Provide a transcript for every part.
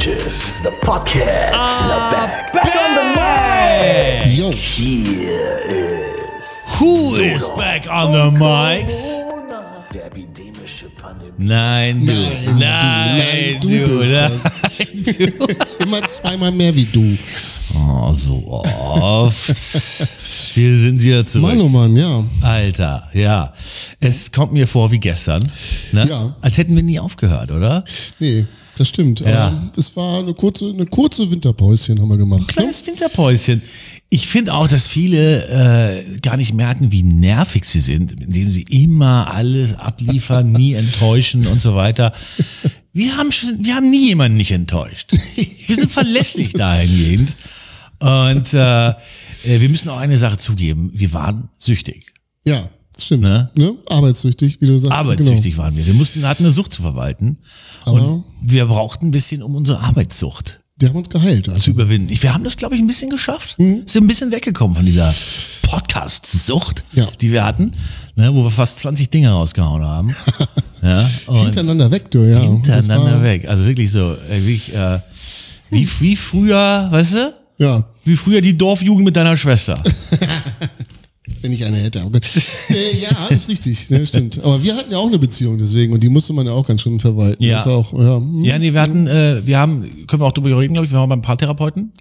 bitches. The podcast ah, are back. Back on the mic. Yo. Here is Who is back on the mics? der epidemische Pandemie. Nein, du. Nein, Nein, du, du. nein, du du. Immer zweimal mehr wie du. Oh, so oft. Wir sind wieder zurück. Mann, oh Mann, ja. Alter, ja. Es kommt mir vor wie gestern. Ne? Ja. Als hätten wir nie aufgehört, oder? Nee, das stimmt. Ja. Aber es war eine kurze, eine kurze Winterpäuschen haben wir gemacht. Ne? Kleines Winterpäuschen. Ich finde auch, dass viele äh, gar nicht merken, wie nervig sie sind, indem sie immer alles abliefern, nie enttäuschen und so weiter. Wir haben schon, wir haben nie jemanden nicht enttäuscht. Wir sind verlässlich dahingehend. Und äh, äh, wir müssen auch eine Sache zugeben: Wir waren süchtig, Ja, stimmt. Ne? Ne? Arbeitssüchtig, wie du sagst. arbeitssüchtig waren wir. Wir mussten, hatten eine Sucht zu verwalten Aber- und wir brauchten ein bisschen, um unsere Arbeitssucht Genau. Wir haben uns geheilt. zu Also. überwinden. Ich- Wir haben das, glaube ich, ein bisschen geschafft. Mhm. Sind ein bisschen weggekommen von dieser Podcast-Sucht, Ja. die wir hatten, ne, wo wir fast 20 Dinge rausgehauen haben. ja, Hintereinander weg, du, ja. Hintereinander weg. Also wirklich so, wirklich, äh, wie, wie früher, weißt du? Ja, Wie früher die Dorfjugend mit deiner Schwester. wenn ich eine hätte. Gut. äh, ja, ist richtig. Ja, stimmt. Aber wir hatten ja auch eine Beziehung deswegen und die musste man ja auch ganz schön verwalten. Ja. Auch, ja. hm. ja, nee, wir hatten, äh, wir haben, können wir auch drüber reden, glaube ich, wir waren beim Paartherapeuten.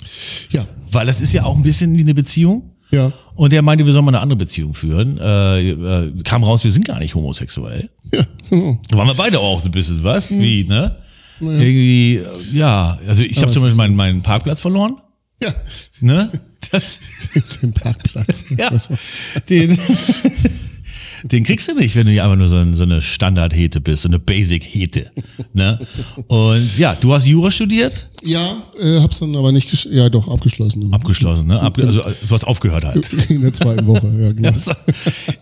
ja. Weil das ist ja auch ein bisschen wie eine Beziehung. Ja. Und der meinte, wir sollen mal eine andere Beziehung führen. Äh, äh, kam raus, wir sind gar nicht homosexuell. Ja, genau. Da waren wir beide auch so ein bisschen, was? Wie, ne? Irgendwie, äh, ja, also ich habe zum Beispiel meinen, meinen Parkplatz verloren, Ja. ne? Das, Den Parkplatz. ja, den, den kriegst du nicht, wenn du einfach nur so, ein, so eine Standard-Hete bist, so eine Basic-Hete, ne? Und ja, du hast Jura studiert, Ja, äh, hab's dann aber nicht, ja doch, abgeschlossen. abgeschlossen, ne? Abge also äh, du hast aufgehört halt. In der zweiten Woche, ja, genau.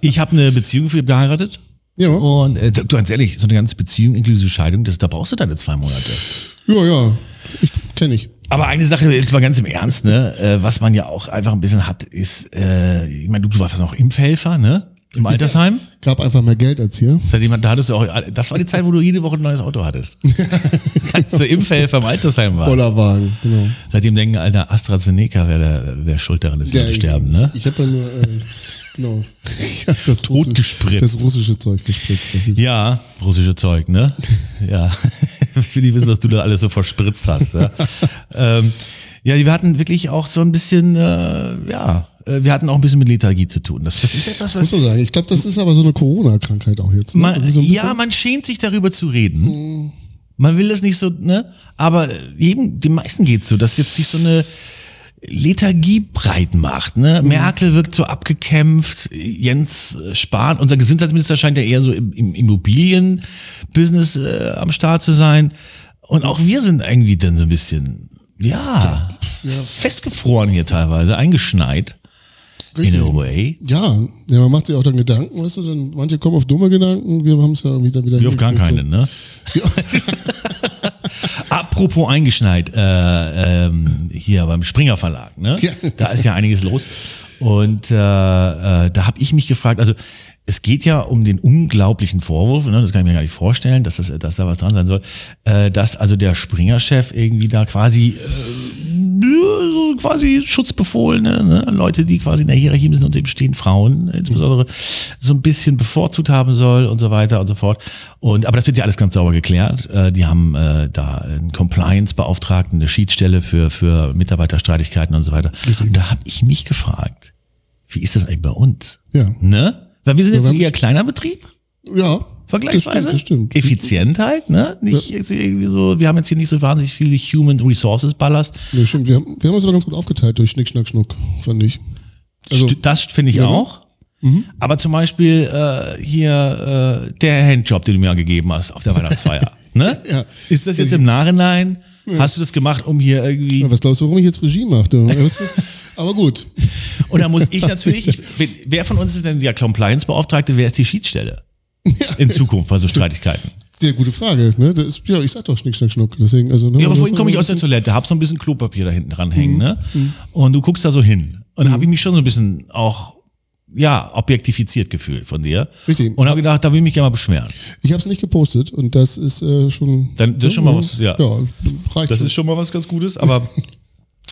Ich habe eine Beziehung für geheiratet. Ja, Und äh, du ganz ehrlich, so eine ganze Beziehung inklusive Scheidung, das, da brauchst du deine zwei Monate. ja, ja. Ich kenne ich. Aber eine Sache, jetzt mal ganz im Ernst, ne, äh, was man ja auch einfach ein bisschen hat, ist, äh, ich meine, du warst noch Impfhelfer, ne? Im Altersheim. Gab einfach mehr Geld als hier. Seitdem da hattest du auch, das war die Zeit, wo du jede Woche ein neues Auto hattest. Als du Impfhelfer im Altersheim warst. Bollerwagen, genau. Seitdem denken, Alter, AstraZeneca wäre wär schuld daran, dass die ich, sterben, ne? Ich habe ja nur, äh, genau. Ich hab das Tot Russi- gespritzt. Das russische Zeug verspritzt. Ja, russische Zeug, ne? Ja. Ich will nicht wissen, was du da alles so verspritzt hast. Ja, ähm, ja wir hatten wirklich auch so ein bisschen, äh, ja, äh, wir hatten auch ein bisschen mit Lethargie zu tun. Das, das ist etwas, was Muss man sagen. Ich glaube, das ist aber so eine Corona-Krankheit auch jetzt. Ne? man, so ja, man schämt sich darüber zu reden. Man will das nicht so, ne? Aber eben, den meisten geht's so, dass jetzt sich so eine Lethargie breit macht. Ne? Mhm. Merkel wirkt so abgekämpft, Jens Spahn, unser Gesundheitsminister scheint ja eher so im, im Immobilienbusiness äh, am Start zu sein. Und auch wir sind irgendwie dann so ein bisschen, ja, festgefroren hier teilweise, eingeschneit. Richtig. In a way. Ja, ja, man macht sich auch dann Gedanken, weißt du, dann manche kommen auf dumme Gedanken, wir haben es ja irgendwie dann wieder Wir auf gar keinen, ne? Ja. Apropos eingeschneit, äh, ähm, hier beim Springer Verlag, ne? Ja. Da ist ja einiges los. Und äh, äh, da habe ich mich gefragt, also es geht ja um den unglaublichen Vorwurf, ne, das kann ich mir gar nicht vorstellen, dass, das, dass da was dran sein soll, äh, dass also der Springer-Chef irgendwie da quasi äh, so quasi Schutzbefohlene, ne, Leute, die quasi in der Hierarchie bisschen unter ihm stehen, Frauen insbesondere, so ein bisschen bevorzugt haben soll und so weiter und so fort. Und aber das wird ja alles ganz sauber geklärt. Äh, die haben äh, da einen Compliance-Beauftragten, eine Schiedsstelle für für Mitarbeiterstreitigkeiten und so weiter. Und da habe ich mich gefragt, wie ist das eigentlich bei uns? Ja. Ne? Weil wir sind jetzt wir ein eher kleiner Betrieb, Ja. Vergleichsweise. Das stimmt, das stimmt. Effizient halt, ne? Nicht jetzt irgendwie so, wir haben jetzt hier nicht so wahnsinnig viele Human Resources Ballast. Ja, stimmt. Wir haben, wir haben uns aber ganz gut aufgeteilt durch Schnick, Schnack, Schnuck, fand ich. Also, das finde ich Ja, ne? auch. Aber zum Beispiel äh, hier äh, der Handjob, den du mir gegeben hast auf der Weihnachtsfeier. ne? Ja. Ist das jetzt im Nachhinein? Hast du das gemacht, um hier irgendwie. ja, was glaubst du, warum ich jetzt Regie mache? aber gut. Und da muss ich natürlich, ich, wer von uns ist denn der Compliance-Beauftragte, wer ist die Schiedsstelle? In Zukunft bei so Streitigkeiten. Ja, gute Frage. Ne? Das ist, ja, ich sag doch Schnick, Schnack, Schnuck. Deswegen, also, ne, Ja, aber das vorhin komme ich aus der Toilette, hab so ein bisschen Klopapier da hinten dran Mhm. hängen, ne? Und du guckst da so hin. Und dann habe ich mich schon so ein bisschen auch, ja, objektifiziert gefühlt von dir. Richtig. Und habe gedacht, da will ich mich gerne mal beschweren. Ich habe es nicht gepostet und das ist äh, schon. Dann- das ist schon mal was, ja. Ja, reicht Das schon. ist schon mal was ganz Gutes, aber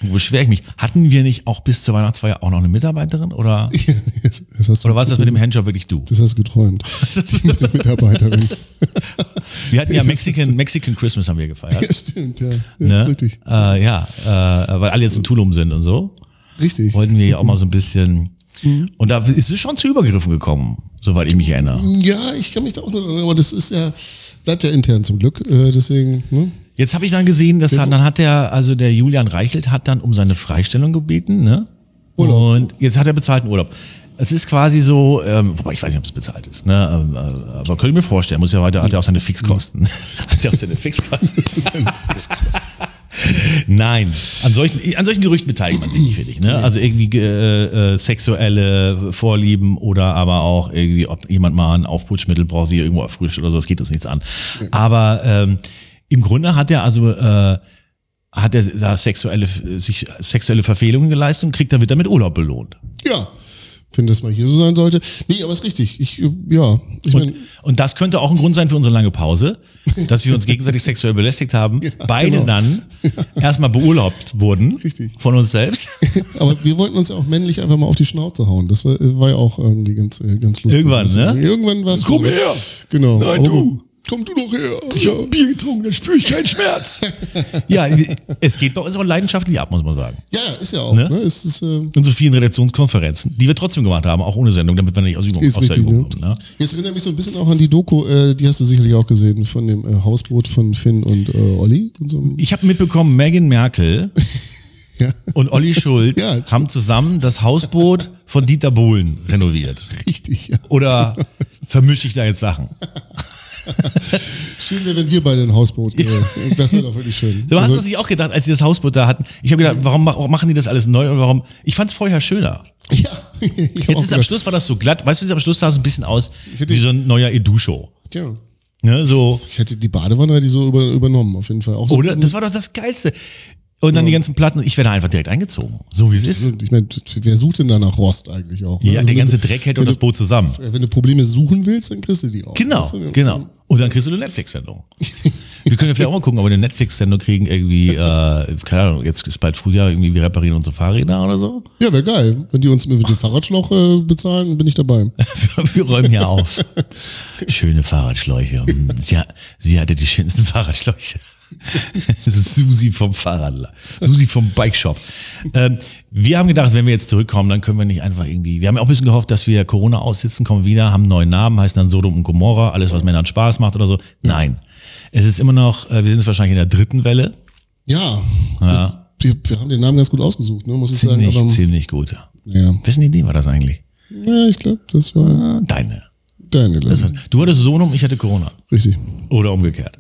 wo beschwere ich mich? Hatten wir nicht auch bis zur Weihnachtsfeier auch noch eine Mitarbeiterin oder, das du, oder war es das mit dem Handjob wirklich du? Das hast du geträumt. der Mitarbeiterin. Wir hatten ja Mexican, Mexican Christmas haben wir gefeiert. ja, stimmt, ja. ja Ne? richtig. Äh, ja, äh, weil alle jetzt in Tulum sind und so. Richtig. Wollten wir ja auch mal so ein bisschen. Mhm. Und da ist es schon zu Übergriffen gekommen, soweit ich mich erinnere. Ja, ich kann mich da auch nur aber das ist ja, bleibt ja intern zum Glück. Äh, deswegen, ne? Jetzt habe ich dann gesehen, dass dann hat der, also der Julian Reichelt hat dann um seine Freistellung gebeten, ne? Urlaub. Und jetzt hat er bezahlten Urlaub. Es ist quasi so, ähm, wobei ich weiß nicht, ob es bezahlt ist, ne? Ähm, äh, Aber könnte ich mir vorstellen, muss ja weiter, hat er auch seine Fixkosten. hat er auch seine Fixkosten. Nein, an solchen, an solchen Gerüchten beteiligt man sich nicht, finde ich. Ne? Also irgendwie äh, äh, sexuelle Vorlieben oder aber auch irgendwie, ob jemand mal ein Aufputschmittel braucht, sie irgendwo erfrischt oder so, das geht uns nichts an. Aber ähm, im Grunde hat er also äh, hat er sexuelle, sich sexuelle Verfehlungen geleistet und kriegt damit damit Urlaub belohnt. Ja, wenn das mal hier so sein sollte. Nee, aber ist richtig. Ich, äh, ja, ich Und, und das könnte auch ein Grund sein für unsere lange Pause, dass wir uns gegenseitig sexuell belästigt haben, beide genau. dann erstmal beurlaubt wurden Richtig. von uns selbst. aber wir wollten uns ja auch männlich einfach mal auf die Schnauze hauen. Das war, war ja auch irgendwie ganz, äh, ganz lustig. Irgendwann, ne? Irgendwann war es. Komm her! Genau. Nein, Oh, du! Komm du doch her! Ich habe Bier getrunken, dann spüre ich keinen Schmerz. ja, es geht bei uns auch leidenschaftlich ab, muss man sagen. Ja, ist ja auch. Ne? Ne? Es ist, äh, In so vielen Redaktionskonferenzen, die wir trotzdem gemacht haben, auch ohne Sendung, damit wir nicht aus, Übung, ist aus der richtig. Übung Ne? kommen. Ne? Jetzt erinnert mich so ein bisschen auch an die Doku, äh, die hast du sicherlich auch gesehen, von dem äh, Hausboot von Finn und äh, Olli. Und so. Ich habe mitbekommen, Meghan Merkel Ja, und Olli Schulz Ja. haben zusammen das Hausboot von Dieter Bohlen renoviert. richtig. Ja. Oder vermische ich da jetzt Sachen? Schön wäre, wenn wir beide ein Hausboot. Äh, das wäre doch wirklich schön. Du hast Also- das sich auch gedacht, als sie das Hausboot da hatten. Ich habe gedacht, warum, ma- warum machen die das alles neu und warum? Ich fand es vorher schöner. Ja, Jetzt ist am Schluss war das so glatt. Weißt du, am Schluss sah es ein bisschen aus wie so ein neuer Edu-Show. Ja. Ne, so. Ich hätte die Badewanne ich so über, übernommen, auf jeden Fall. Auch so Oder? Das war doch das Geilste. Und dann die ganzen Platten. Ich wäre da einfach direkt eingezogen. So wie es ist. Ich meine, wer sucht denn da nach Rost eigentlich auch? ne? Ja, Also der ganze Dreck hält und das Boot zusammen. Wenn du Probleme suchen willst, dann kriegst du die auch. Genau, Weißt du? genau. Und dann kriegst du eine Netflix-Sendung. Wir können ja vielleicht auch mal gucken, ob wir eine Netflix-Sendung kriegen, irgendwie, äh, keine Ahnung, jetzt ist bald Frühjahr, irgendwie, wir reparieren unsere Fahrräder oder so. Ja, wäre geil. Wenn die uns mit dem Fahrradschlauch äh, bezahlen, bin ich dabei. Wir räumen ja auf. Schöne Fahrradschläuche. Hm, Sie, sie hatte die schönsten Fahrradschläuche. Susi vom Fahrradler. Susi vom Bike Shop. Ähm, wir haben gedacht, wenn wir jetzt zurückkommen, dann können wir nicht einfach irgendwie. Wir haben ja auch ein bisschen gehofft, dass wir Corona aussitzen, kommen wieder, haben einen neuen Namen, heißen dann Sodom und Gomorra, alles, was Männern Spaß macht oder so. Nein. Es ist immer noch, äh, wir sind jetzt wahrscheinlich in der dritten Welle. Ja, Das, wir, wir haben den Namen ganz gut ausgesucht, ne, muss ich Ziemlich, sagen. Aber, ziemlich gut. ja. Wessen Idee war das eigentlich? ja, ich glaube, das war Ah, Deine. Deine Lösung. Du hattest Sonum, ich hatte Corona. Richtig. Oder umgekehrt.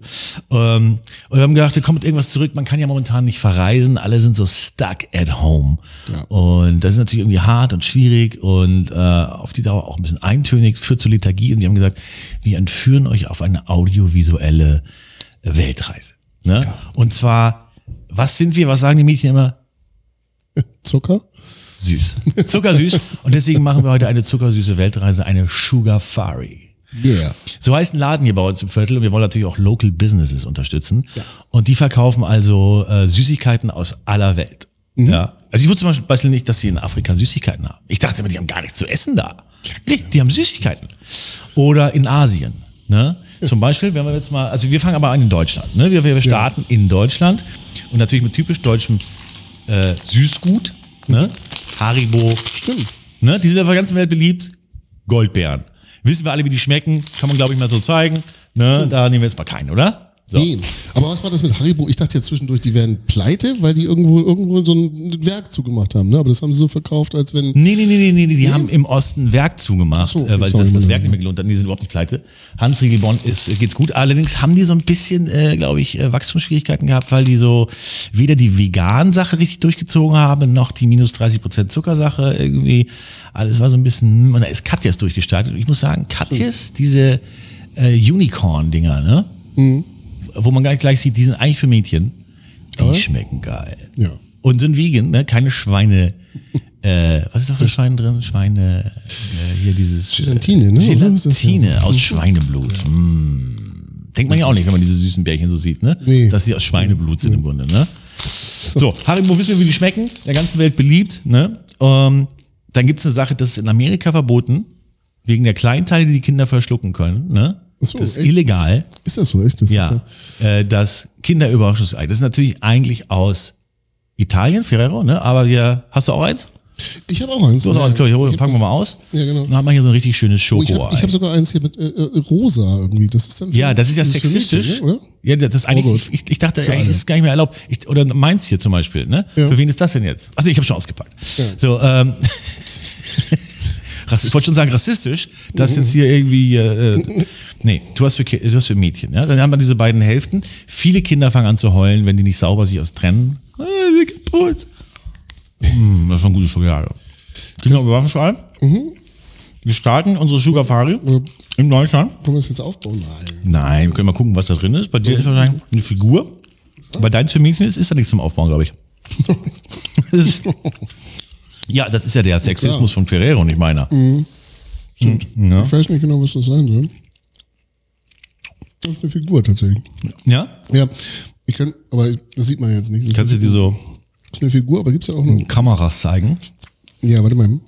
Ähm, und wir haben gedacht, wir kommen mit irgendwas zurück. Man kann ja momentan nicht verreisen. Alle sind so stuck at home. Ja. Und das ist natürlich irgendwie hart und schwierig und äh, auf die Dauer auch ein bisschen eintönig, führt zur Lethargie. Und wir haben gesagt, wir entführen euch auf eine audiovisuelle Weltreise. Ne? Und zwar, was sind wir? Was sagen die Mädchen immer? Zucker? Süß. Zuckersüß. Und deswegen machen wir heute eine zuckersüße Weltreise, eine Sugar Fari. Yeah. So heißt ein Laden hier bei uns im Viertel und wir wollen natürlich auch Local Businesses unterstützen. Und die verkaufen also äh, Süßigkeiten aus aller Welt. Ja. Also ich wusste zum Beispiel nicht, dass sie in Afrika Süßigkeiten haben. Ich dachte immer, die haben gar nichts zu essen da. Nee, die haben Süßigkeiten. Oder in Asien. Ne? Zum Beispiel, wenn wir jetzt mal, also wir fangen aber an in Deutschland. Ne? Wir, wir starten in Deutschland und natürlich mit typisch deutschem äh, Süßgut. Ne? Haribo, Stimmt. Ne? Die sind auf der ganzen Welt beliebt. Goldbeeren. Wissen wir alle, wie die schmecken? Kann man, glaube ich, mal so zeigen. Ne? Da nehmen wir jetzt mal keinen, oder? So. Nee. Aber was war das mit Haribo? Ich dachte ja zwischendurch, die wären pleite, weil die irgendwo, irgendwo so ein Werk zugemacht haben. Ne? Aber das haben sie so verkauft, als wenn. Nee, nee, nee, nee, nee, die haben im Osten Werk zugemacht, so, äh, weil das, das. Werk nicht mehr gelohnt hat. Die sind überhaupt nicht pleite. Hans Riegelborn ist, geht's gut. Allerdings haben die so ein bisschen, äh, glaube ich, äh, Wachstumsschwierigkeiten gehabt, weil die so weder die Vegan-Sache richtig durchgezogen haben, noch die minus 30% Zuckersache irgendwie. Alles war so ein bisschen, hm, und da ist Katjes durchgestartet. Und ich muss sagen, Katjes, diese äh, Unicorn-Dinger, ne? Wo man gleich, sieht, die sind eigentlich für Mädchen. Die Aber? schmecken geil. Ja. Und sind vegan, ne? Keine Schweine. Äh, was ist da für Schwein drin? Schweine, äh, hier dieses. Gelatine, ne? Gelatine aus Schweineblut. Mm. Denkt man ja auch nicht, wenn man diese süßen Bärchen so sieht, ne? Nee. Dass sie aus Schweineblut sind im Grunde, ne? So, Haribo wissen wir, wie die schmecken. Der ganzen Welt beliebt, ne? Ähm, dann gibt es eine Sache, das ist in Amerika verboten, wegen der Kleinteile, die die Kinder verschlucken können, ne? Ach so, das ist echt? illegal. Ist das so, echt? Das Ja, Ist äh, das Kinderüberraschungsei. Das ist natürlich eigentlich aus Italien, Ferrero, ne? Aber wir, hast du auch eins? ich habe auch eins. Du hast auch eins, ja, Ich packen wir mal aus. Ja, genau. Dann hat man hier so ein richtig schönes das- Oh, ich Schoko. habe hab sogar eins hier mit äh, äh, rosa irgendwie. Das ist dann ja, das ist ja sexistisch. ne, oder? Ja, das ist eigentlich, Oh ich, ich, dachte, Für eigentlich ist es gar nicht mehr erlaubt. Ich, oder meins hier zum Beispiel, ne? Ja. Für wen ist das denn jetzt? Also ich habe schon ausgepackt. Ja. So, ähm, ich wollte schon sagen rassistisch, dass jetzt hier irgendwie, äh, nee, du hast für, Ki- du hast für Mädchen, ja? Dann haben wir diese beiden Hälften. Viele Kinder fangen an zu heulen, wenn die nicht sauber sich aus trennen. Ah, sie kaputt. Hm, das war eine gute Schokolade. Kinder Überraschungsei. Wir starten unsere Sugarfari in Deutschland. Können wir das jetzt aufbauen? Nein. Nein, wir können mal gucken, was da drin ist. Bei dir ist wahrscheinlich eine Figur. Bei deins für Mädchen ist, ist da nichts zum Aufbauen, glaube ich. Das ja, das ist ja der Sexismus von Ferrero, nicht meiner. Stimmt. Ja. Ich weiß nicht genau, was das sein soll. Das ist eine Figur tatsächlich. Ja? Ja, ich kann, aber das sieht man jetzt nicht. Das Kannst du dir so ist eine Figur, aber gibt's ja auch noch. Kameras zeigen? Ja, warte mal.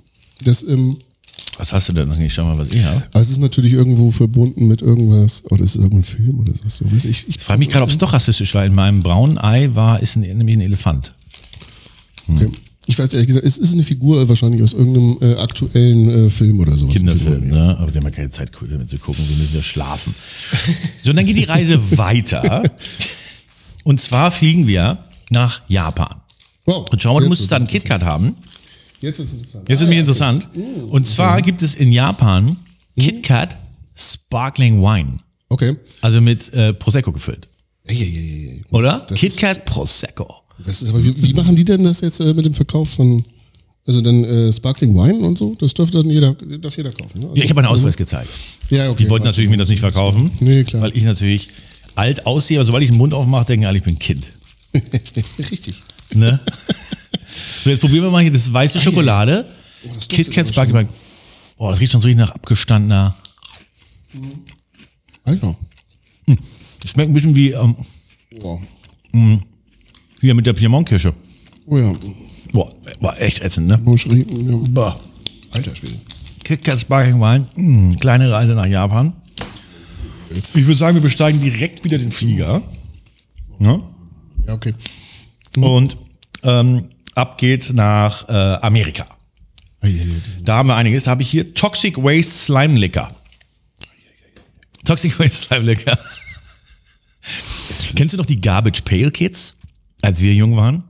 Das, ähm, Was hast du denn noch nicht? Schau mal, was ich habe. aber es ist natürlich irgendwo verbunden mit irgendwas. Oder ist es irgendein Film oder sowas? Ich, ich, Ich frage mich gerade, ob es doch rassistisch war. In meinem braunen Ei war, ist ein, nämlich ein Elefant. okay. Ich weiß ehrlich gesagt, es ist eine Figur wahrscheinlich aus irgendeinem äh, aktuellen äh, Film oder sowas. Kinderfilm, ne? Aber wir haben ja keine Zeit, damit zu gucken. Wir müssen ja schlafen. So, und dann geht die Reise weiter. Und zwar fliegen wir nach Japan. Wow. Und schau mal, du Jetzt musstest da wird's einen KitKat haben. Jetzt wird es interessant. Jetzt wird mich interessant. Und zwar gibt es in Japan KitKat Sparkling Wine. Okay. Also mit äh, Prosecco gefüllt. Ey, ey, ey. Oder? KitKat Prosecco. Das ist aber, wie, wie machen die denn das jetzt äh, mit dem Verkauf von, also dann äh, Sparkling Wine und so? Das dürfte dann jeder, darf jeder kaufen. Ne? Also, Ja, ich habe einen Ausweis gezeigt. Ja, okay. Die wollten natürlich mir das nicht verkaufen. Nee, klar. Weil ich natürlich alt aussehe, aber sobald ich den Mund aufmache, denken alle, ich bin ein Kind. Richtig. Ne? so, jetzt probieren wir mal hier das weiße Schokolade. Oh, das KitKat Sparkling Wine. Oh, das riecht schon so richtig nach abgestandener. Alter. Das schmeckt ein bisschen wie ähm, Wow. Hier mit der Piemont-Kirsche. Oh ja. Boah, war echt ätzend, ne? Moscherie, ja. Boah. Alter Schwede. KitKat Sparkling Wine, mh, kleine Reise nach Japan. Ich würde sagen, wir besteigen direkt wieder den Flieger. Ne? Ja, okay. Und ähm, ab geht's nach äh, Amerika. Da haben wir einiges. Da habe ich hier Toxic Waste Slime Liquor. Toxic Waste Slime Liquor. Kennst du noch die Garbage Pail Kids, als wir jung waren?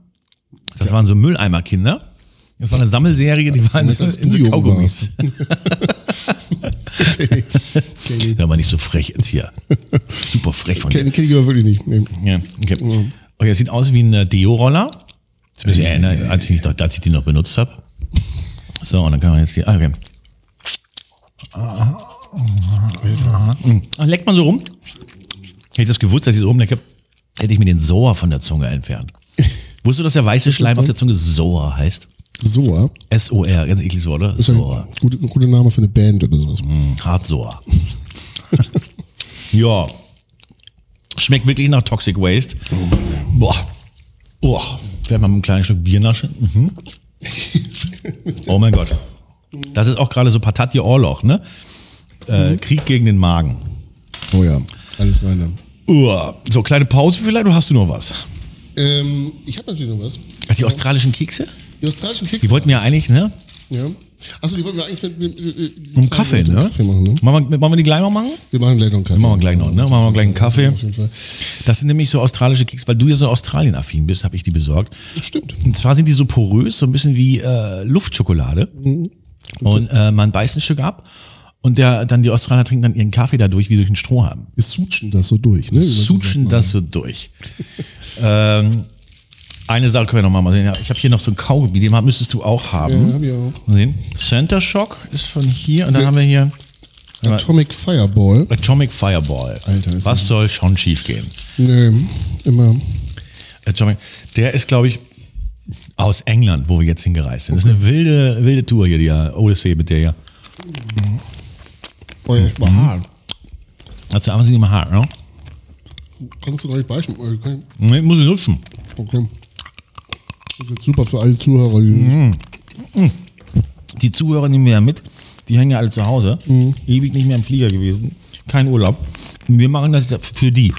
Das waren so Mülleimer-Kinder. Das war eine Sammelserie, die waren so, in so Kaugummis. Okay. Kenn Da war nicht so frech jetzt hier. Super frech von dir. kenn, kenn ich aber wirklich nicht. Nee. Ja, okay. Okay, das sieht aus wie ein äh, Deo-Roller. Das muss ich erinnern, als ich, mich als ich die noch benutzt habe. So, und dann kann man jetzt hier. Ah, okay. Ah, leckt man so rum. Hätte ich das gewusst, dass ich so rumlecke, hätte ich mir den Soa von der Zunge entfernt. Wusstest du, dass der weiße Schleim auf der Zunge Soa heißt? Soa. S-O-R, ganz ekliges Wort, oder? Ist ein Soa. guter guter Name für eine Band oder sowas. Hm, Hart-Soa. ja. Schmeckt wirklich nach Toxic Waste. Boah. Boah. Werden wir mit einem kleinen Stück Bier naschen. Mhm. Oh mein Gott. Das ist auch gerade so Patatje Orloch, ne? Äh, Krieg gegen den Magen. Oh ja, alles rein dann. Uah. So, kleine Pause vielleicht, oder hast du noch was? Ähm, ich habe natürlich noch was. Die australischen Kekse? Die australischen Kekse. Die wollten ja eigentlich, ne? Ja. Achso, die wollten wir eigentlich mit, mit, mit, mit Um Kaffee, ne? Kaffee machen, ne? Machen wir, wollen wir die gleich noch machen? Wir machen gleich noch einen Kaffee. Machen wir gleich noch, ne? Machen wir gleich einen Kaffee. Das sind nämlich so australische Kekse, weil du ja so Australien-affin bist, habe ich die besorgt. Stimmt. Und zwar sind die so porös, so ein bisschen wie äh, Luftschokolade. Und äh, man beißt ein Stück ab und der, dann die Australier trinken dann ihren Kaffee dadurch wie durch einen Strohhalm. Wir sutschen das so durch, ne? Sutschen sagt. das so durch. ähm, eine Sache können wir noch mal sehen. Ja, Ich habe hier noch so ein Kaugummi, den müsstest du auch haben. Ja, hab ich auch. Mal sehen. Center Shock ist von hier und dann haben wir hier Atomic Fireball. Atomic Fireball. Alter, ist Was soll schon schief gehen? Nee, immer. Atomic, der ist, glaube ich, aus England, wo wir jetzt hingereist sind. Das ist eine wilde, wilde Tour hier, die Odyssee mit der. Oh, ja, das war hart. Also einfach nicht mal hart, ne? Kannst du gar nicht beißen. Okay. Nee, muss ich nutzen. okay. Das ist jetzt super für alle Zuhörer. Die Die Zuhörer nehmen wir ja mit. Die hängen ja alle zu Hause. Ewig nicht mehr im Flieger gewesen. Kein Urlaub. Und wir machen das für die.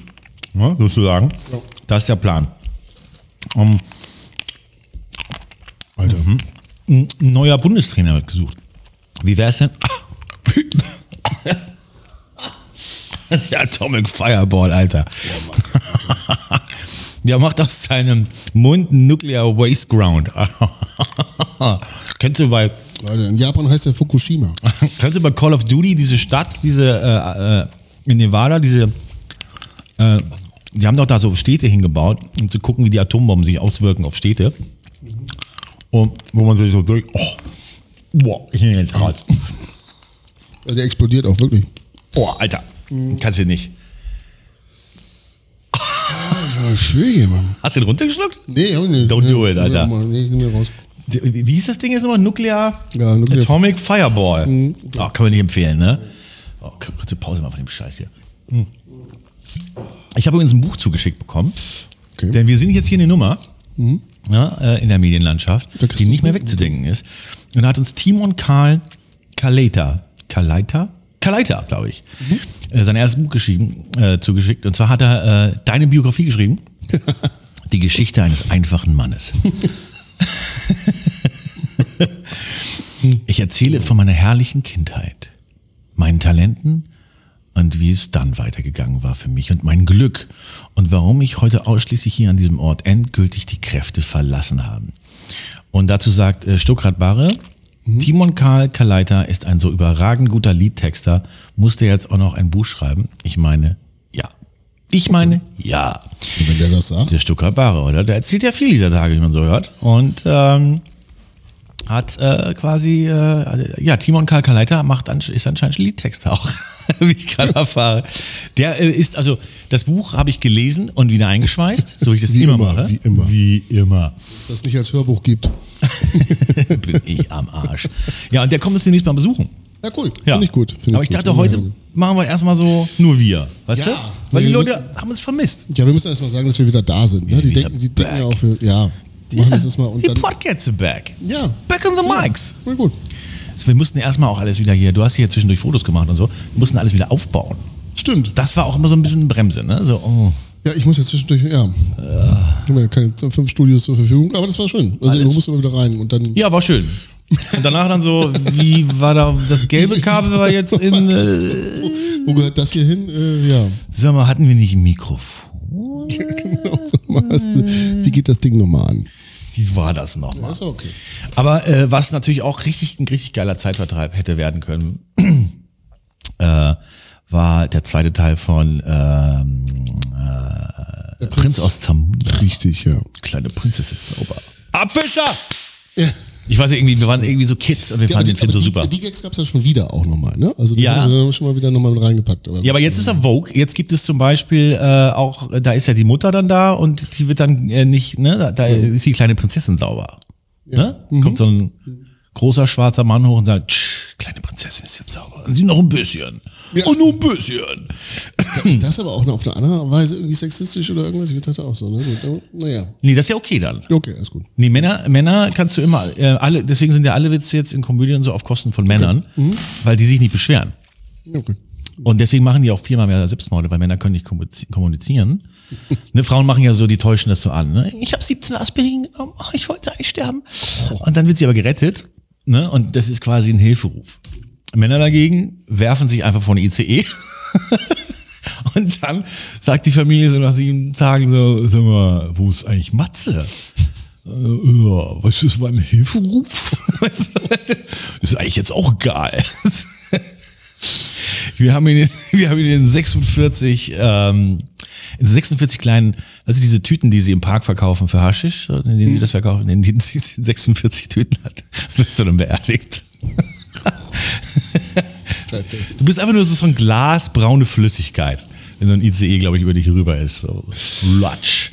Ja, sozusagen. Das ist der Plan. Um, Alter. ein neuer Bundestrainer wird gesucht. Wie wäre es denn? Der Atomic Fireball, Alter. Der macht aus seinem Mund Nuclear Waste Ground. Kennst du bei. In Japan heißt der Fukushima. Kennst du bei Call of Duty diese Stadt, diese äh, äh, in Nevada, diese äh, die haben doch da so Städte hingebaut, um zu gucken, wie die Atombomben sich auswirken auf Städte. Und wo man sich so durch, oh, boah, hier jetzt gerade. Der explodiert auch wirklich. Boah, Alter, kannst du nicht. Ja, schwierig, Mann. Hast du den runtergeschluckt? Nee, hab ich nicht. Don't nee, do it, Alter. Nee, nimm mir raus. Wie hieß das Ding jetzt nochmal? Nuclear, Ja, Nuclear- Atomic Fireball. Oh, kann man nicht empfehlen, ne? Oh, kurze Pause mal von dem Scheiß hier. Hm. Ich habe übrigens ein Buch zugeschickt bekommen. Okay. Denn wir sind jetzt hier eine Nummer ja, äh, in der Medienlandschaft, die nicht mehr wegzudenken ist. Und da hat uns Timon Karl Kaleita, Kaleita? Kaleita, glaube ich, äh, sein erstes Buch geschrieben, äh, zugeschickt. Und zwar hat er äh, deine Biografie geschrieben. Die Geschichte eines einfachen Mannes. Ich erzähle von meiner herrlichen Kindheit, meinen Talenten und wie es dann weitergegangen war für mich und mein Glück und warum ich heute ausschließlich hier an diesem Ort endgültig die Kräfte verlassen habe. Und dazu sagt äh, Stuckrad Barre, Timon Karl Kaleiter ist ein so überragend guter Liedtexter, musste jetzt auch noch ein Buch schreiben. Ich meine, ja. Ich meine, ja. Und wenn der das sagt. Der Bare, oder? Der erzählt ja viel dieser Tage, wie man so hört. Und ähm, hat äh, quasi, äh, ja, Timon Karl Kaleiter macht an, ist anscheinend Liedtexter auch, wie ich gerade erfahre. Der äh, ist, also, das Buch habe ich gelesen und wieder eingeschweißt, so wie ich das Wie immer, immer, mache. wie immer. Wie immer. Das es nicht als Hörbuch gibt. Bin ich am Arsch. Ja, und der kommt uns demnächst mal besuchen. Ja, cool. Ja. Finde ich gut. Find Aber ich gut. dachte, heute machen wir erstmal so nur wir. Weißt Ja. du? Weil die Leute haben uns vermisst. Ja, wir müssen erst mal sagen, dass wir wieder da sind. Ne? Die, denken, die denken ja auch, wir, ja, machen das erstmal und die. Podcasts are back. Ja. Back on the mics. Na gut. Wir mussten erstmal auch alles wieder hier, du hast hier zwischendurch Fotos gemacht und so, wir mussten alles wieder aufbauen. Stimmt. Das war auch immer so ein bisschen Bremse, ne? So, oh. Ja, ich muss ja zwischendurch, ja. Ich habe ja keine fünf Studios zur Verfügung, aber das war schön. Also Alles. du musst immer wieder rein und dann. Ja, war schön. Und danach dann so, wie war da das gelbe Kabel war jetzt in. Äh, Wo gehört das hier hin? Äh, ja. sag mal, hatten wir nicht ein Mikrofon? genau. Sag mal, hast du, wie geht das Ding nochmal an? Wie war das nochmal? ist okay. Aber äh, was natürlich auch richtig ein richtig geiler Zeitvertreib hätte werden können, äh, war der zweite Teil von ähm, äh, Prinz. aus Zamunda. Richtig, ja. Kleine Prinzessin Zauber. Abfischer! ja. Ich weiß nicht, irgendwie, wir waren irgendwie so Kids und wir Ja, fanden den Film so die, super. Die Gags gab es ja schon wieder auch nochmal, ne? Also die Ja. haben dann schon mal wieder nochmal mit reingepackt. Aber Ja, aber jetzt ist er Vogue. Jetzt gibt es zum Beispiel äh, auch, da ist ja die Mutter dann da und die wird dann äh, nicht, ne, da, da ist die kleine Prinzessin sauber. Ne? Kommt so ein großer schwarzer Mann hoch und sagt, "Tsch, kleine Prinzessin ist jetzt sauber. Und sie noch ein bisschen. Ja. Und nur ein bisschen. ist das aber auch noch auf eine andere Weise irgendwie sexistisch oder irgendwas? Ich dachte auch so, ne? Gut, naja. Nee, das ist ja okay dann. Okay, alles gut. Nee, Männer, Männer kannst du immer, äh, alle, deswegen sind ja alle Witze jetzt in Komödien so auf Kosten von Männern, weil die sich nicht beschweren. Okay. Und deswegen machen die auch viermal mehr Selbstmorde, weil Männer können nicht kommuniz- kommunizieren. ne, Frauen machen ja so, die täuschen das so an. Ne? Ich habe 17 Aspirin genommen, oh, ich wollte eigentlich sterben. Und dann wird sie aber gerettet. Ne? Und das ist quasi ein Hilferuf. Männer dagegen werfen sich einfach von ICE. Und dann sagt die Familie so nach sieben Tagen so, sag mal, wo ist eigentlich Matze? Äh, ja, was ist mein Hilferuf? Du, ist eigentlich jetzt auch egal. Wir haben ihn, wir haben ihn in 46, ähm, in 46 kleinen, also diese Tüten, die sie im Park verkaufen für Haschisch, so, in denen sie das verkaufen, in denen sie 46 Tüten hat, wirst du dann beerdigt. Du bist einfach nur so ein Glas braune Flüssigkeit, wenn so ein ICE, glaube ich, über dich rüber ist. So Flutsch.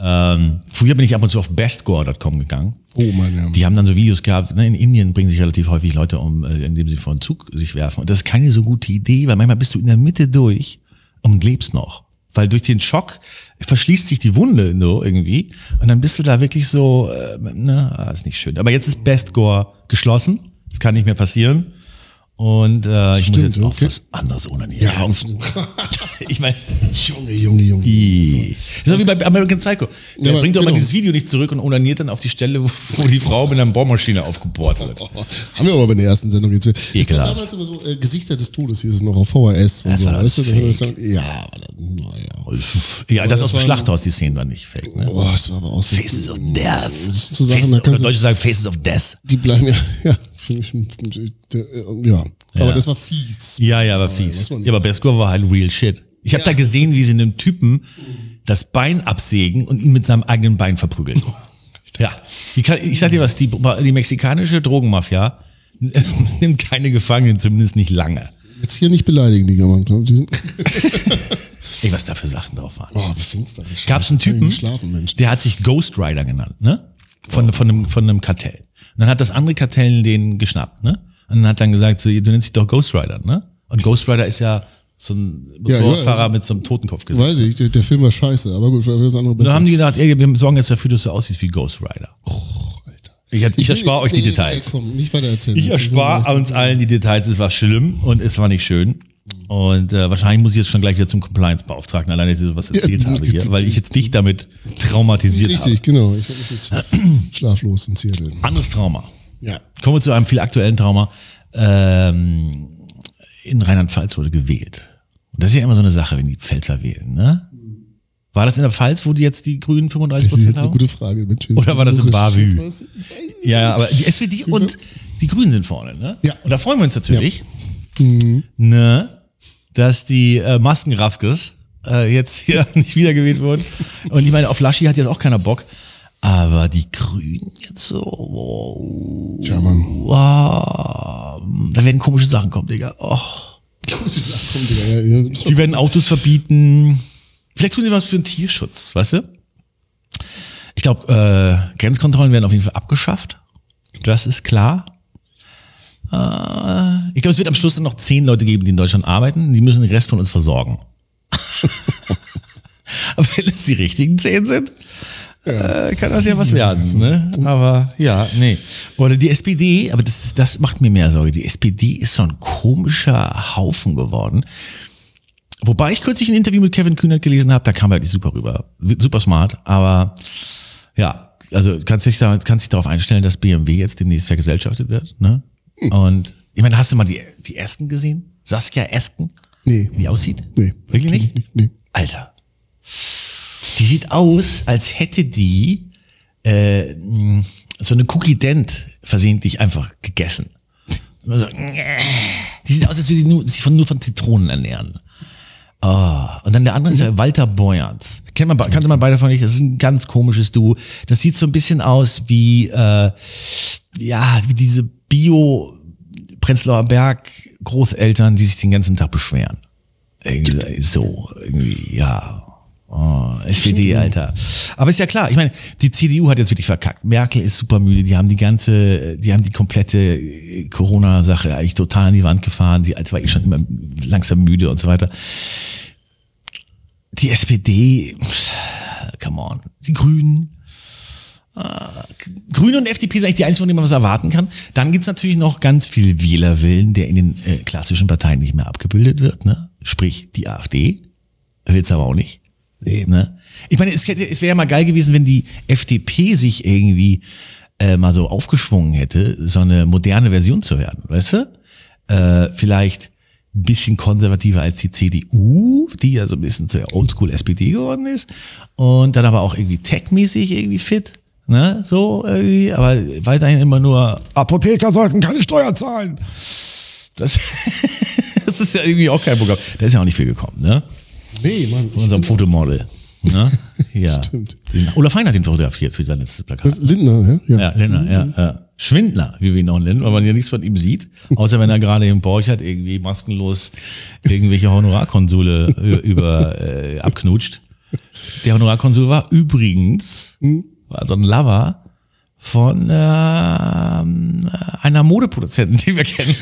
Ähm, früher bin ich ab und zu auf bestgore.com gegangen. Oh Mann, ja. Die haben dann so Videos gehabt, ne, in Indien bringen sich relativ häufig Leute um, äh, indem sie vor den Zug sich werfen. Und das ist keine so gute Idee, weil manchmal bist du in der Mitte durch und lebst noch. Weil durch den Schock verschließt sich die Wunde so irgendwie und dann bist du da wirklich so, äh, ne, ah, ist nicht schön. Aber jetzt ist Bestgore geschlossen, das kann nicht mehr passieren. Und äh, ich Stimmt, muss jetzt auch okay. was anderes ohne Ja, Ich meine, Junge, Junge, Junge. I. Das ist wie bei American Psycho. Der Ja, bringt doch mal genau. dieses Video nicht zurück und onaniert dann auf die Stelle, wo, die Frau mit einer Bohrmaschine aufgebohrt wird. Oh, haben wir aber bei der ersten Sendung jetzt. Ekelhaft. damals immer so äh, Gesichter des Todes, hieß es noch auf VHS. Und Das so, war weißt du, Ja, naja. Ja, das das aus dem war- Schlachthaus, die Szenen waren nicht fake. Ne? Boah, das war aber auch so. Faces of Death. Das zu Sachen, Faces, oder Deutsche sagen Faces of Death. Die bleiben ja, ja, äh, ja. Aber das war fies. Ja, ja, aber fies. Ja, aber Bescore war halt real shit. Ich habe da gesehen, wie sie einem Typen das Bein absägen und ihn mit seinem eigenen Bein verprügeln. Ja, die kann, ich sag dir was, die, die mexikanische Drogenmafia nimmt keine Gefangenen, zumindest nicht lange. Jetzt hier nicht beleidigen, die sind, Ey, was da für Sachen drauf waren. oh, befinster. Gab es einen Typen, der hat sich Ghost Rider genannt, ne? Von, von, einem, von einem Kartell. Und dann hat das andere Kartell den geschnappt, ne? Und dann hat dann gesagt, so, du nennst dich doch Ghost Rider, ne? Und Ghost Rider ist ja so ein Ja, Motorradfahrer ja, mit so einem Totenkopf Weiß ich, der, der Film war scheiße, aber gut, das andere besser. haben die gedacht, ey, wir sorgen jetzt dafür, dass du aussiehst wie Ghost Rider. Alter. Ich, ich erspare euch die nee, Details. Ey, komm, nicht weiter erzählen. Ich erspare uns allen die Details. Es war schlimm und es war nicht schön. Und äh, wahrscheinlich muss ich jetzt schon gleich wieder zum Compliance-Beauftragten, alleine, dass ich sowas erzählt Ja, habe hier, weil ich jetzt nicht damit traumatisiert Richtig, habe. genau. Ich habe mich jetzt schlaflos in Seattle. Anderes Trauma. Ja. Kommen wir zu einem viel aktuellen Trauma. Ähm, in Rheinland-Pfalz wurde gewählt. Und das ist ja immer so eine Sache, wenn die Pfälzer wählen, ne? War das in der Pfalz, wo die jetzt die Grünen 35 Das ist Prozent jetzt eine haben? gute Frage. Mensch, Oder war das in Bavü? Ja, ja, aber die SPD und die Grünen sind vorne, ne? Ja. Und da freuen wir uns natürlich, ne, dass die äh, Maskenraffkes äh, jetzt hier nicht wiedergewählt wurden. Und ich meine, auf Laschi hat jetzt auch keiner Bock. Aber die Grünen jetzt so, wow, Mann. wow, da werden komische Sachen kommen, Digga. Oh. Gute Sache, komm, Digga. Ja, ja, Die werden Autos verbieten. Vielleicht tun sie was für den Tierschutz, weißt du? Ich glaube, äh, Grenzkontrollen werden auf jeden Fall abgeschafft. Das ist klar. Äh, ich glaube, es wird am Schluss dann noch zehn Leute geben, die in Deutschland arbeiten. Die müssen den Rest von uns versorgen. Aber wenn es die richtigen zehn sind, äh, kann das ja was werden. Ne? Aber ja, nee. Oder die SPD, aber das, das macht mir mehr Sorge. Die SPD ist so ein komischer Haufen geworden. Wobei ich kürzlich ein Interview mit Kevin Kühnert gelesen habe, da kam er halt nicht super rüber. Super smart, aber ja, also kannst dich, da, kannst dich darauf einstellen, dass BMW jetzt demnächst vergesellschaftet wird. Ne? Und ich meine, hast du mal die, die Esken gesehen? Saskia Esken? Nee. Wie aussieht? Nee. Wirklich nicht? Nee. Alter. Die sieht aus, als hätte die äh, so eine Cookie Dent versehentlich einfach gegessen. So, Die sieht aus, als würde die sich von, nur von Zitronen ernähren. Oh. Und dann der andere ist ja Walter Beuerns. Kennt man, kannte man beide von nicht? Das ist ein ganz komisches Duo. Das sieht so ein bisschen aus wie, äh, ja, wie diese Bio Prenzlauer Berg Großeltern, die sich den ganzen Tag beschweren. Irgendwie so, irgendwie, ja. Oh, SPD, Alter. Aber ist ja klar, ich meine, die CDU hat jetzt wirklich verkackt. Merkel ist super müde, die haben die ganze, die haben die komplette äh, Corona-Sache eigentlich total an die Wand gefahren. Die als war ich schon immer langsam müde und so weiter. Die SPD, come on, die Grünen, Grüne und FDP sind eigentlich die einzigen, von denen man was erwarten kann. Dann gibt's natürlich noch ganz viel Wählerwillen, der in den äh, klassischen Parteien nicht mehr abgebildet wird. Ne? Sprich, die AfD will's aber auch nicht. Nee. Ne? Ich meine, es, es wäre ja mal geil gewesen, wenn die FDP sich irgendwie äh, mal so aufgeschwungen hätte, so eine moderne Version zu werden, weißt du? Äh, vielleicht ein bisschen konservativer als die CDU, die ja so ein bisschen zur Oldschool SPD geworden ist. Und dann aber auch irgendwie tech-mäßig irgendwie fit. Ne, so irgendwie, aber weiterhin immer nur Apotheker sollten keine Steuern zahlen. Das, das ist ja irgendwie auch kein Programm. Da ist ja auch nicht viel gekommen, ne? Nee, Mann. Von unserem Fotomodel. Ne? Ja. Stimmt. Den, Olaf Fein hat den fotografiert für sein letztes Plakat. Das Lindner, ja? Ja, Lindner, ja, ja. Schwindler, wie wir ihn auch nennen, weil man ja nichts von ihm sieht, außer wenn er gerade im Borchert irgendwie maskenlos irgendwelche Honorarkonsule über äh, abknutscht. Der Honorarkonsul war übrigens war so ein Lover von ähm, einer Modeproduzentin, die wir kennen.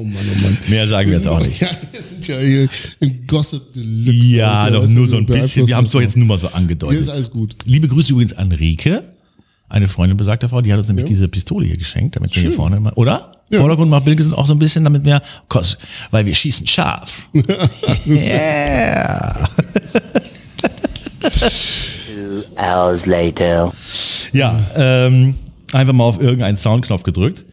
Oh Mann, oh Mann. Mehr sagen wir jetzt auch nicht. Ja, wir sind ja hier im Gossip Deluxe. Ja, Alter, doch weißt du, nur so ein bisschen. Wir haben es doch jetzt nur mal so Hier angedeutet. ist alles gut. Liebe Grüße übrigens an Rike, eine Freundin besagter Frau, die hat uns nämlich Ja. diese Pistole hier geschenkt, damit wir hier vorne mal, oder? Ja. Vordergrund macht Bilge sind auch so ein bisschen, damit wir, kos- weil wir schießen scharf. yeah. Two hours later. Ja, ähm, einfach mal auf irgendeinen Soundknopf gedrückt.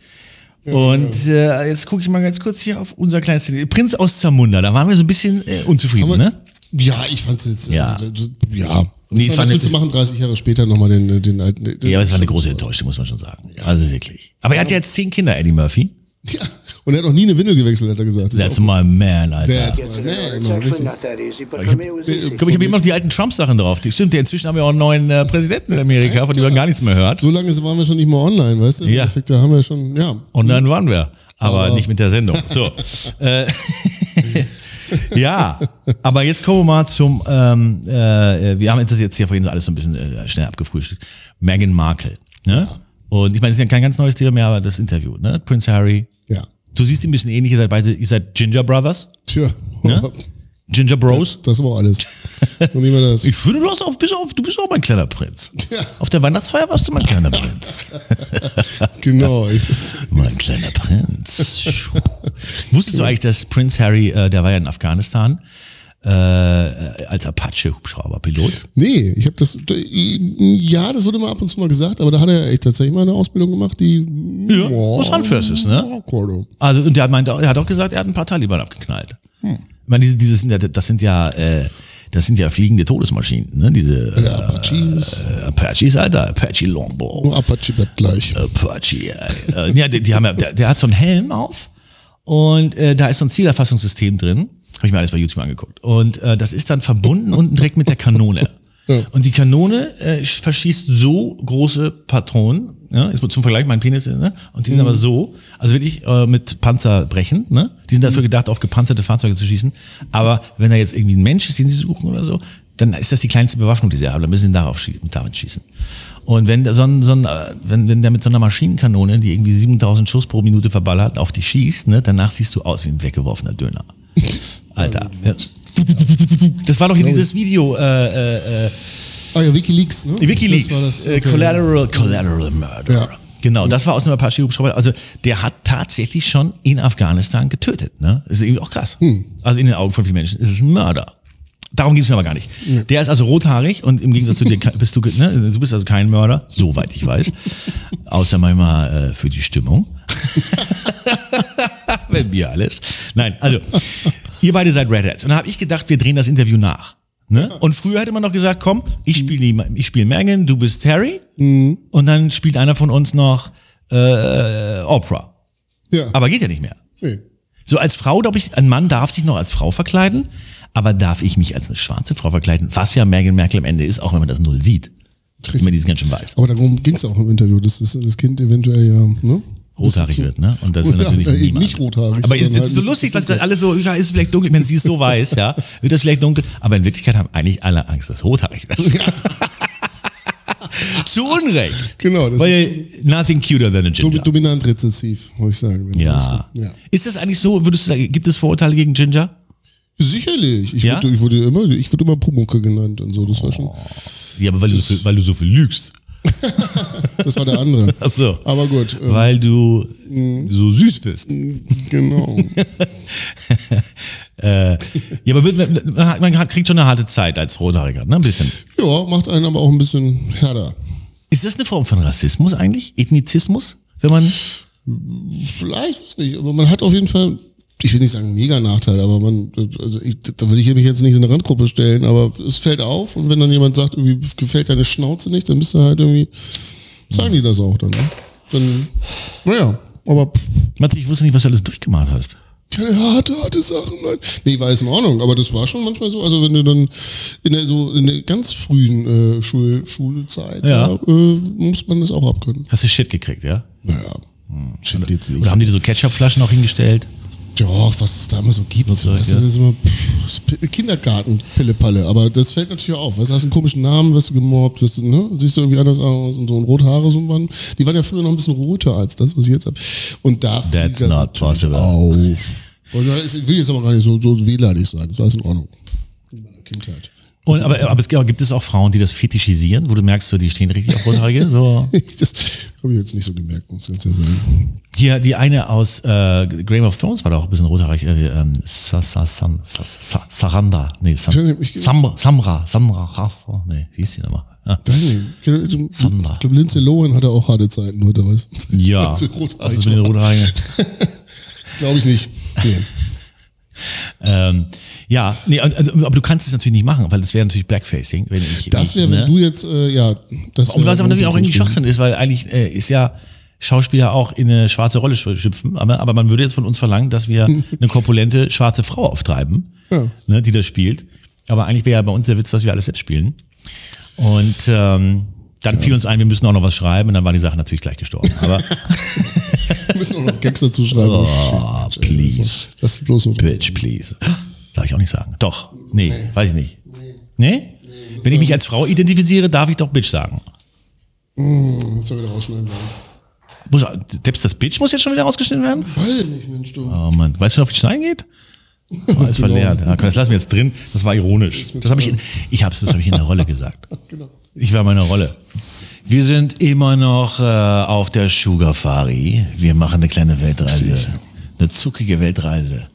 Und äh, jetzt gucke ich mal ganz kurz hier auf unser kleines CD. Prinz aus Zamunda, da waren wir so ein bisschen äh, unzufrieden, Aber- ne? Ja, ich fand's jetzt. Ja. Also, ja. Nee, es Was war eine- machen, 30 Jahre später nochmal den, den alten. Den, Ja, aber es war eine große Enttäuschung, muss man schon sagen. Also wirklich. Aber er hat ja jetzt zehn Kinder, Eddie Murphy. Ja, und er hat noch nie eine Windel gewechselt, hat er gesagt. Das That's ist my man, Alter. That's my man, It's genau, actually richtig. not that easy, but Ich for hab- me it was äh, easy. Guck, ich habe immer noch die alten Trump-Sachen drauf. Die stimmt, ja, inzwischen haben wir auch einen neuen äh, Präsidenten in Amerika, von dem man gar nichts mehr hört. So lange waren wir schon nicht mehr online, weißt du? Im Ja. Endeffekt, da haben wir schon, ja. Und dann waren wir. Aber, Aber- nicht mit der Sendung. So. äh, ja, aber jetzt kommen wir mal zum, ähm, äh, wir haben das jetzt hier vorhin so alles so ein bisschen äh, schnell abgefrühstückt. Meghan Markle. Ne? Und ich meine, das ist ja kein ganz neues Thema mehr, aber das Interview, ne? Prince Harry. Ja. Du siehst ein bisschen ähnlich, ihr seid beide, ihr seid Ginger Brothers, Tja. Ne? Ginger Bros. Das war auch alles. Das. Ich finde, du, hast auch, bist auch, du bist auch mein kleiner Prinz. Ja. Auf der Weihnachtsfeier warst du mein kleiner Prinz. Genau. Das, Mein kleiner Prinz. Wusstest du eigentlich, dass Prince Harry, äh, der war ja in Afghanistan, äh, als Apache-Hubschrauberpilot? nee, ich habe das. Ja, das wurde mal ab und zu mal gesagt, aber da hat er echt tatsächlich mal eine Ausbildung gemacht, die. Ja, was handfest ist, ne? Also, und der meinte, auch- er hat auch gesagt, er hat ein paar Taliban abgeknallt. Ich meine, diese, dieses, das sind ja, äh, das sind ja fliegende Todesmaschinen, ne? Diese äh, Ja, Apaches. äh, Apaches, Alter, Apache Longbow. Oh, Apache bleibt gleich. Apache, ey. äh, ja, die, die haben ja, der, der hat so einen Helm auf und äh, da ist so ein Zielerfassungssystem drin. Habe ich mir alles bei YouTube angeguckt. Und äh, das ist dann verbunden unten direkt mit der Kanone. Und die Kanone äh, verschießt so große Patronen, ja, jetzt zum Vergleich, mein Penis, ne? und die sind aber so, also wirklich äh, mit Panzer brechend, ne? die sind dafür gedacht, auf gepanzerte Fahrzeuge zu schießen, aber wenn da jetzt irgendwie ein Mensch ist, den sie suchen oder so, dann ist das die kleinste Bewaffnung, die sie haben, dann müssen sie darauf schießen, damit schießen. Und wenn, der so ein, so ein, äh, wenn, wenn der mit so einer Maschinenkanone, die irgendwie 7000 Schuss pro Minute verballert, auf dich schießt, ne, danach siehst du aus wie ein weggeworfener Döner. Alter. Ja. Das war doch hier dieses Video, äh, äh, äh, Ah ja, Wikileaks, ne? Wikileaks, Das war das, okay. Collateral, Collateral Murder. Ja. Genau, das war aus einem Apache-Hubschrauber. Also der hat tatsächlich schon in Afghanistan getötet. Ne? Das ist irgendwie auch krass. Hm. Also in den Augen von vielen Menschen ist es ein Mörder. Darum geht es mir aber gar nicht. Der ist also rothaarig und im Gegensatz zu dir bist du, ne, du bist also kein Mörder, soweit ich weiß. Außer manchmal äh, für die Stimmung. Wenn mir alles. Nein, also ihr beide seid Redheads. Und dann habe ich gedacht, wir drehen das Interview nach. Ne? Und früher hätte man noch gesagt, komm, ich spiele ich spiele Megan, du bist Harry. Und dann spielt einer von uns noch äh, Oprah. Ja. Aber geht ja nicht mehr. nee. So als Frau, glaube ich, ein Mann darf sich noch als Frau verkleiden, aber darf ich mich als eine schwarze Frau verkleiden, was ja Meghan Merkel am Ende ist, auch wenn man das null sieht. Richtig. Wenn man dies ganz schön weiß. Aber darum ging es auch im Interview, dass das, das Kind eventuell ja, ne? Rothaarig wird, ne? Und das Ja, natürlich eben niemand. nicht rothaarig, Aber ist, sondern ist halt so lustig, bisschen das alles so, ja, ist vielleicht dunkel, wenn sie ist so weiß, ja, wird das vielleicht dunkel. Aber in Wirklichkeit haben eigentlich alle Angst, dass es rothaarig wird. Zu Unrecht. Genau, das Weil nothing cuter than a ginger. dominant rezessiv, muss ich sagen. Ja. ja. Ist das eigentlich so, würdest du sagen, gibt es Vorurteile gegen Ginger? Sicherlich. Ich, Ja? wurde, ich wurde immer, ich wurde immer Pumucke genannt und so. Das war schon, Ja, aber weil du, so, weil du so viel lügst. das war der andere. Ach so. Aber gut, ähm, Weil du so süß bist. genau. Äh, ja, aber wird, man, man kriegt schon eine harte Zeit als Rothaariger, ne? Ein bisschen. Ja, macht einen aber auch ein bisschen härter. Ist das eine Form von Rassismus eigentlich? Ethnizismus? Wenn man. Vielleicht, weiß nicht, aber man hat auf jeden Fall, ich will nicht sagen mega Nachteil, aber man, also ich, da will ich mich jetzt nicht in eine Randgruppe stellen, aber es fällt auf und wenn dann jemand sagt, irgendwie gefällt deine Schnauze nicht, dann bist du halt irgendwie, sagen die das auch dann, ne? Dann, naja, aber Matze, ich wusste nicht, was du alles durchgemacht hast. keine harte, harte Sachen. Nein. Nee, war jetzt in Ordnung, aber das war schon manchmal so. Also wenn du dann in der, so in der ganz frühen äh, Schul, Schulzeit, Ja. da, äh, muss man das auch abkönnen. Hast du Shit gekriegt, ja? Naja, stimmt jetzt nicht. Oder haben die so Ketchupflaschen auch hingestellt? Ja, was es da immer so gibt. du, ja. das ist immer pff, Kindergarten, Pille-Palle. Aber das fällt natürlich auf. Weißt du, hast einen komischen Namen, wirst du gemobbt, wirst du, ne? siehst du irgendwie anders aus und so und Rothaare so waren. Die waren ja früher noch ein bisschen roter als das, was ich jetzt habe. Und da That's das not possible. auf. Und da ist, ich will jetzt aber gar nicht so, so wehleidig sein. Das war alles in Ordnung. In meiner Kindheit. Und, aber, aber es gibt es auch Frauen, die das fetischisieren, wo du merkst, so, die stehen richtig auf Rothaarige? So. Das habe ich jetzt nicht so gemerkt, muss ich ganz ehrlich sagen. Hier, die eine aus äh, Game of Thrones war da auch ein bisschen rothaarig. Äh, ähm, Sa, Sa, Sam, Sa, Sa, Saranda. Nee, Sam, Entschuldigung, ich- Sam, Samra. Samra. Ra- Nee, wie hieß die nochmal? Nicht. Ich glaube. Lindsay Lohan hatte auch harte Zeiten, oder was? Ja. Als sie Was rothaarig ist mit den. Rothaarigen? Glaube ich nicht. Nee. Ähm, ja, nee, aber du kannst es natürlich nicht machen, weil das wäre natürlich Blackfacing, wenn ich. Das wäre, wenn ne? du jetzt, äh, ja, das Und was aber natürlich auch irgendwie Schwachsinn. Ist, weil eigentlich äh, ist ja Schauspieler auch in eine schwarze Rolle sch- schlüpfen, aber, aber man würde jetzt von uns verlangen, dass wir eine korpulente schwarze Frau auftreiben, Ja. ne, die das spielt. Aber eigentlich wäre ja bei uns der Witz, dass wir alles selbst spielen. Und ähm, dann fiel uns ein, wir müssen auch noch was schreiben und dann war die Sache natürlich gleich gestorben. Aber müssen auch noch Gags dazu schreiben. Oh, Shit, please. Das ist bloß. Bitch, please. Darf ich auch nicht sagen. Doch. Nee, weiß ich nicht. Nee? Wenn ich mich als Frau identifiziere, darf ich doch Bitch sagen. Das soll wieder rausschneiden. Muss, selbst das Bitch muss jetzt schon wieder rausgeschnitten werden? Weiß nicht, Mensch, du. Oh Mann, weißt du, auf die Schneiden geht? Oh, ist verleert. Ja, komm, das lassen wir jetzt drin. Das war ironisch. Das habe ich, in, ich hab's, das habe ich in der Rolle gesagt. Genau. Ich war in meiner Rolle. Wir sind immer noch äh, auf der Sugarfari. Wir machen eine kleine Weltreise, eine zuckige Weltreise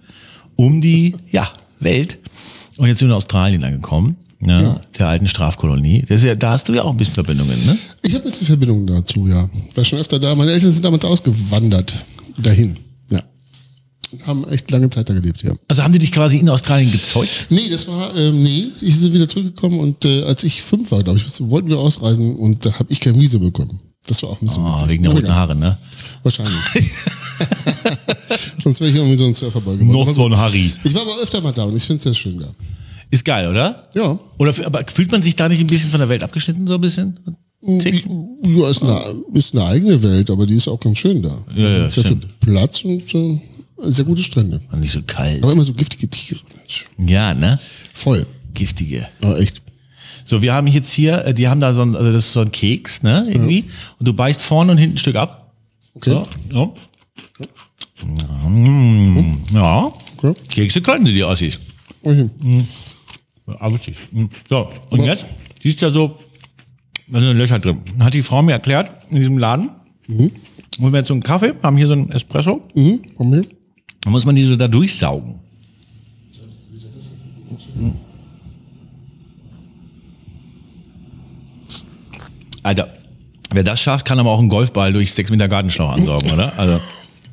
um die ja Welt. Und jetzt sind wir in Australien angekommen, ne, der alten Strafkolonie. Das ist ja, da hast du ja auch ein bisschen Verbindungen, ne? Ich habe jetzt die Verbindung dazu, ja. War schon öfter da. Meine Eltern sind damals ausgewandert. Dahin. Haben echt lange Zeit da gelebt, ja. Also haben die dich quasi in Australien gezeugt? Nee, das war, ähm, nee, ich bin wieder zurückgekommen und äh, als ich fünf war, glaube ich, wollten wir ausreisen und da habe ich kein Visum bekommen. Das war auch ein bisschen Oh, wegen der roten. Haare, ne? Wahrscheinlich. Sonst wäre ich irgendwie so ein Surferboy geworden. Noch so ein Harry. Ich war aber öfter mal da und ich finde es sehr schön da. Ist geil, oder? Ja. Oder aber fühlt man sich da nicht ein bisschen von der Welt abgeschnitten, so ein bisschen? Tick? Ja, ist eine, ist eine eigene Welt, aber die ist auch ganz schön da. Ja, ja, sehr viel. Platz und äh, sehr gute Strände. Und nicht so kalt. Aber immer so giftige Tiere. Mensch. Ja, ne? Voll. Giftige. Aber echt. So, wir haben jetzt hier, äh, die haben da so ein, also das ist so ein Keks, ne, irgendwie. Und du beißt vorne und hinten ein Stück ab. Okay. So, ja. Mm, ja. Okay. Kekse können die, die Ossis. Okay. Ja, richtig. Mm. So, und jetzt, siehst ja so, da sind Löcher drin. Dann hat die Frau mir erklärt, in diesem Laden, holen wir jetzt so einen Kaffee, haben hier so einen Espresso, Mhm. Komm her. Dann muss man die so da durchsaugen. Alter, wer das schafft, kann aber auch einen Golfball durch sechs Meter Gartenschlauch ansaugen, oder? Also,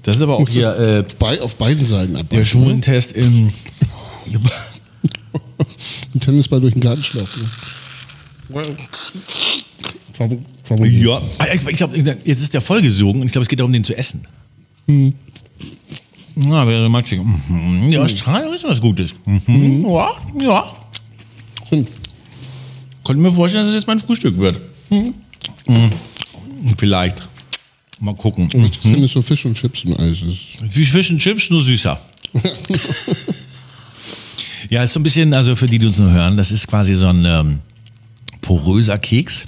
das ist aber auch hier äh, Bei, auf beiden Seiten ab. der Schulentest im. Ein Tennisball durch den Gartenschlauch. Ne? Warum, warum Ja, ich, glaube, jetzt ist der vollgesogen und ich glaube, es geht darum, den zu essen. Na, wäre matschig. Mhm. Ja, Australien ist was Gutes. Mhm. Ja, ja. Stimmt. Konnte mir vorstellen, dass es jetzt mein Frühstück wird. Mhm. Vielleicht. Mal gucken. Ich finde so Fisch und Chips und. Ist Wie Fisch und Chips, nur süßer. ja, ist so ein bisschen, also für die, die uns nur hören, das ist quasi so ein ähm, poröser Keks.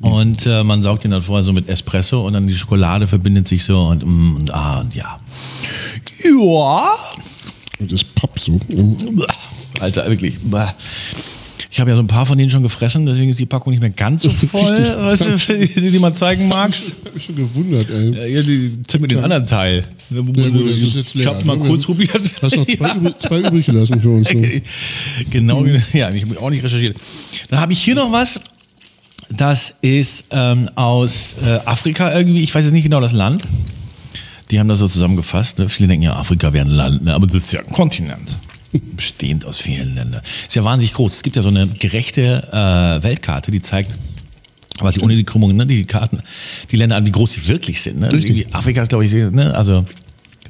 Und äh, man saugt ihn dann vorher so mit Espresso und dann die Schokolade verbindet sich so und, mm, und ah und ja. Ja. und das Papp so. Alter, wirklich. Ich habe ja so ein paar von denen schon gefressen, deswegen ist die Packung nicht mehr ganz so voll, weißt du, die, die du mal zeigen magst. Ich habe mich schon gewundert, ey. Ja, die zünd mir den anderen Teil. Ja gut, ich habe mal ne? kurz probiert. Hast noch zwei, Ja. übrig, zwei übrig gelassen für uns. Ne? Genau, ja, ich habe auch nicht recherchiert. Dann habe ich hier noch was. Das ist ähm, aus äh, Afrika irgendwie. Ich weiß jetzt nicht genau das Land. Die haben das so zusammengefasst. Ne? Viele denken ja, Afrika wäre ein Land, ne? aber das ist ja ein Kontinent. Bestehend aus vielen Ländern. Ist ja wahnsinnig groß. Es gibt ja so eine gerechte äh, Weltkarte, die zeigt, aber die ohne die Krümmungen, ne, die Karten, die Länder an, wie groß sie wirklich sind. Ne? Richtig. Irgendwie Afrika ist, glaube ich, ne, also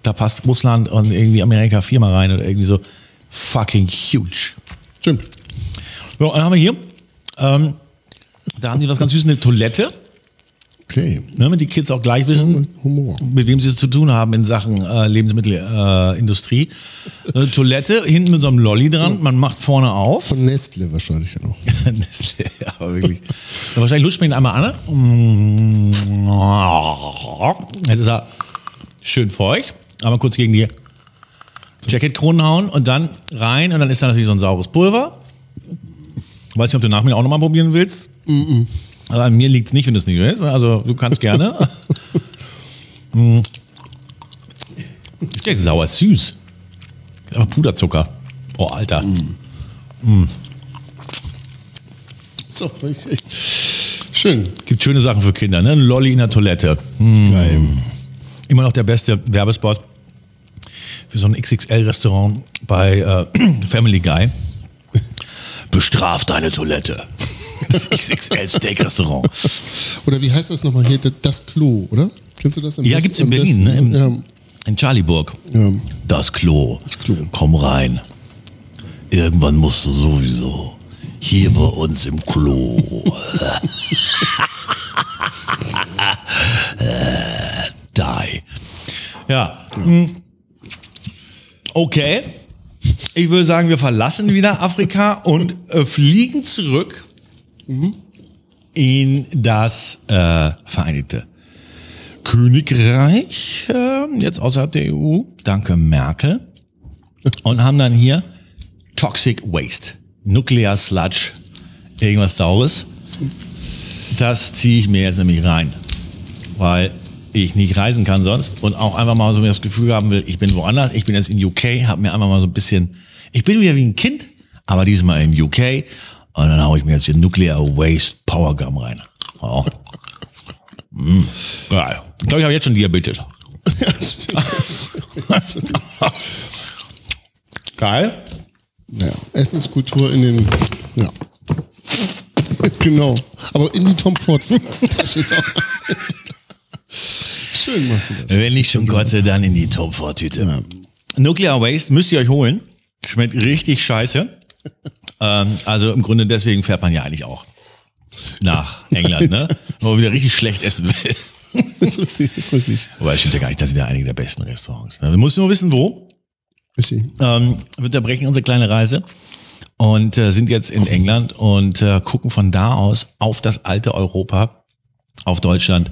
Da passt Russland und irgendwie Amerika viermal rein oder irgendwie so. Fucking huge. Stimmt. So, dann haben wir hier, ähm, da haben die was ganz Süßes, eine Toilette, Okay. ne, damit die Kids auch gleich wissen, Humor. mit wem sie es zu tun haben in Sachen äh, Lebensmittelindustrie. Äh. Eine Toilette, hinten mit so einem Lolli dran, man macht vorne auf. Von Nestle wahrscheinlich ja noch. Nestle, ja, aber wirklich. Ja, wahrscheinlich lutscht man ihn einmal an. ne? Jetzt ist er schön feucht. Einmal kurz gegen die Jacketkronen hauen und dann rein und dann ist da natürlich so ein saures Pulver. Weiß nicht, ob du nach mir auch nochmal probieren willst. Aber an mir liegt es nicht, wenn du es nicht willst. Also du kannst gerne. Mm. ist ja sauer süß. Aber Puderzucker. Oh, Alter. So, echt. Schön. Gibt schöne Sachen für Kinder, ne? Lolli in der Toilette. Hm. Geil. Immer noch der beste Werbespot für so ein XXL-Restaurant bei äh, Family Guy. Bestraf deine Toilette. Das XXL-Steak-Restaurant. Oder wie heißt das nochmal hier? Das- Klo, oder? Kennst du das? am Ja, besten- gibt's in Berlin, ne? Im- In Charlieburg. Ja, ja. Das Klo. Das Klo. Komm rein. Irgendwann musst du sowieso hier bei uns im Klo. Äh, Die. Ja. hm. Okay. Ich würde sagen, wir verlassen wieder Afrika und äh, fliegen zurück in das äh, Vereinigte Königreich, äh, jetzt außerhalb der EU, danke Merkel, und haben dann hier Toxic Waste, Nuclear Sludge, irgendwas Saures. Das ziehe ich mir jetzt nämlich rein, weil ich nicht reisen kann sonst und auch einfach mal so das Gefühl haben will, ich bin woanders, ich bin jetzt in UK, habe mir einfach mal so ein bisschen, ich bin wieder wie ein Kind, aber diesmal in UK und dann haue ich mir jetzt hier Nuclear Waste Power Gum rein. Oh. Mm. Ja, ich glaube, ich habe jetzt schon Diabetes. Geil. Ja, Essenskultur in den. Ja. genau. Aber in die Tom Ford Tasche ist auch. Schön machst du das. Wenn ich schon kotze, dann in die Top-4-Tüte. Nuclear Waste müsst ihr euch holen. Schmeckt richtig scheiße. Ähm, also im Grunde deswegen fährt man ja eigentlich auch nach England, ne? Wo man wieder richtig schlecht essen will. ist richtig. Ist richtig. Aber es stimmt ja gar nicht, das sind ja einige der besten Restaurants. Ne? Wir müssen nur wissen, wo. richtig. ähm, wir unterbrechen unsere kleine Reise und äh, sind jetzt in England und äh, gucken von da aus auf das alte Europa, auf Deutschland.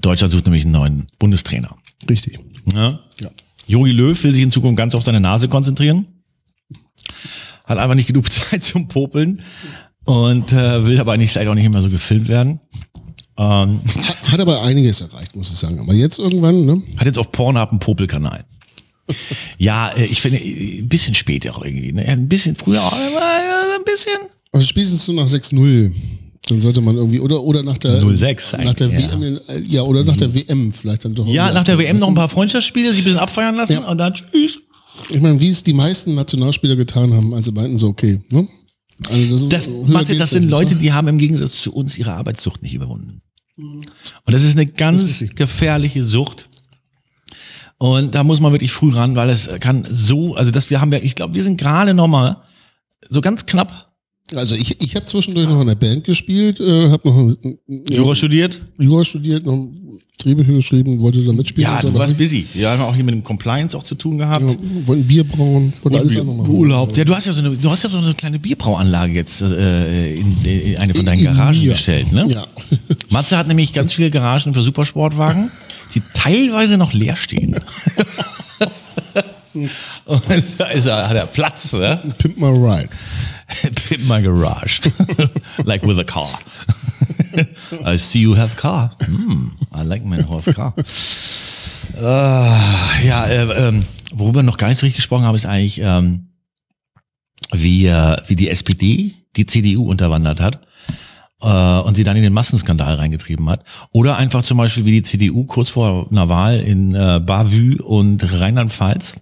Deutschland sucht nämlich einen neuen Bundestrainer. Richtig. Ja? Ja. Jogi Löw will sich in Zukunft ganz auf seine Nase konzentrieren. Hat einfach nicht genug Zeit zum Popeln und äh, will aber eigentlich vielleicht auch nicht immer so gefilmt werden. Ähm, Hat, hat aber einiges erreicht, muss ich sagen. Aber jetzt irgendwann, ne? hat jetzt auf Pornhub einen Popelkanal. Ja, äh, ich finde, äh, ein bisschen später auch irgendwie. Ne? Ein bisschen früher, auch, äh, ein bisschen. Also spätestens so nach 6-0. Dann sollte man irgendwie, oder, oder nach der, 0-6 nach der eigentlich, WM, äh, ja, oder nach der WM vielleicht dann doch. Ja, nach der WM noch ein paar Freundschaftsspiele, sich ein bisschen abfeiern lassen Ja. und dann tschüss. Ich meine, wie es die meisten Nationalspieler getan haben, als sie meinten, so okay, ne? Also das ist Das, so, Matze, das sind Leute, ne? die haben im Gegensatz zu uns ihre Arbeitssucht nicht überwunden. Und das ist eine ganz ist gefährliche Sucht. Und da muss man wirklich früh ran, weil es kann so, also das, wir haben ja, ich glaube, wir sind gerade noch mal so ganz knapp Also ich, ich habe zwischendurch noch in der Band gespielt, äh, habe noch ein- Jura studiert. Jura studiert, noch Drehbücher geschrieben, wollte da mitspielen. Ja, du warst busy. Wir haben auch hier mit dem Compliance auch zu tun gehabt. Ja, wollten Bier brauen, wollten alles noch machen. Urlaub. Ja, du hast ja so eine, du hast ja so eine kleine Bierbrauanlage jetzt äh, in, in eine von deinen In Garagen mir. gestellt, ne? Ja. Matze hat nämlich ganz viele Garagen für Supersportwagen, die teilweise noch leer stehen. Und da ist er, hat er Platz, ne? Pimp my ride. Pimp my garage. like with a car. I see you have car. Hmm, I like men who have car. Äh, ja, äh, ähm, worüber noch gar nicht so richtig gesprochen haben, ist eigentlich, ähm, wie, äh, wie die SPD die CDU unterwandert hat äh, und sie dann in den Massenskandal reingetrieben hat. Oder einfach zum Beispiel wie die CDU kurz vor einer Wahl in äh, Bavü und Rheinland-Pfalz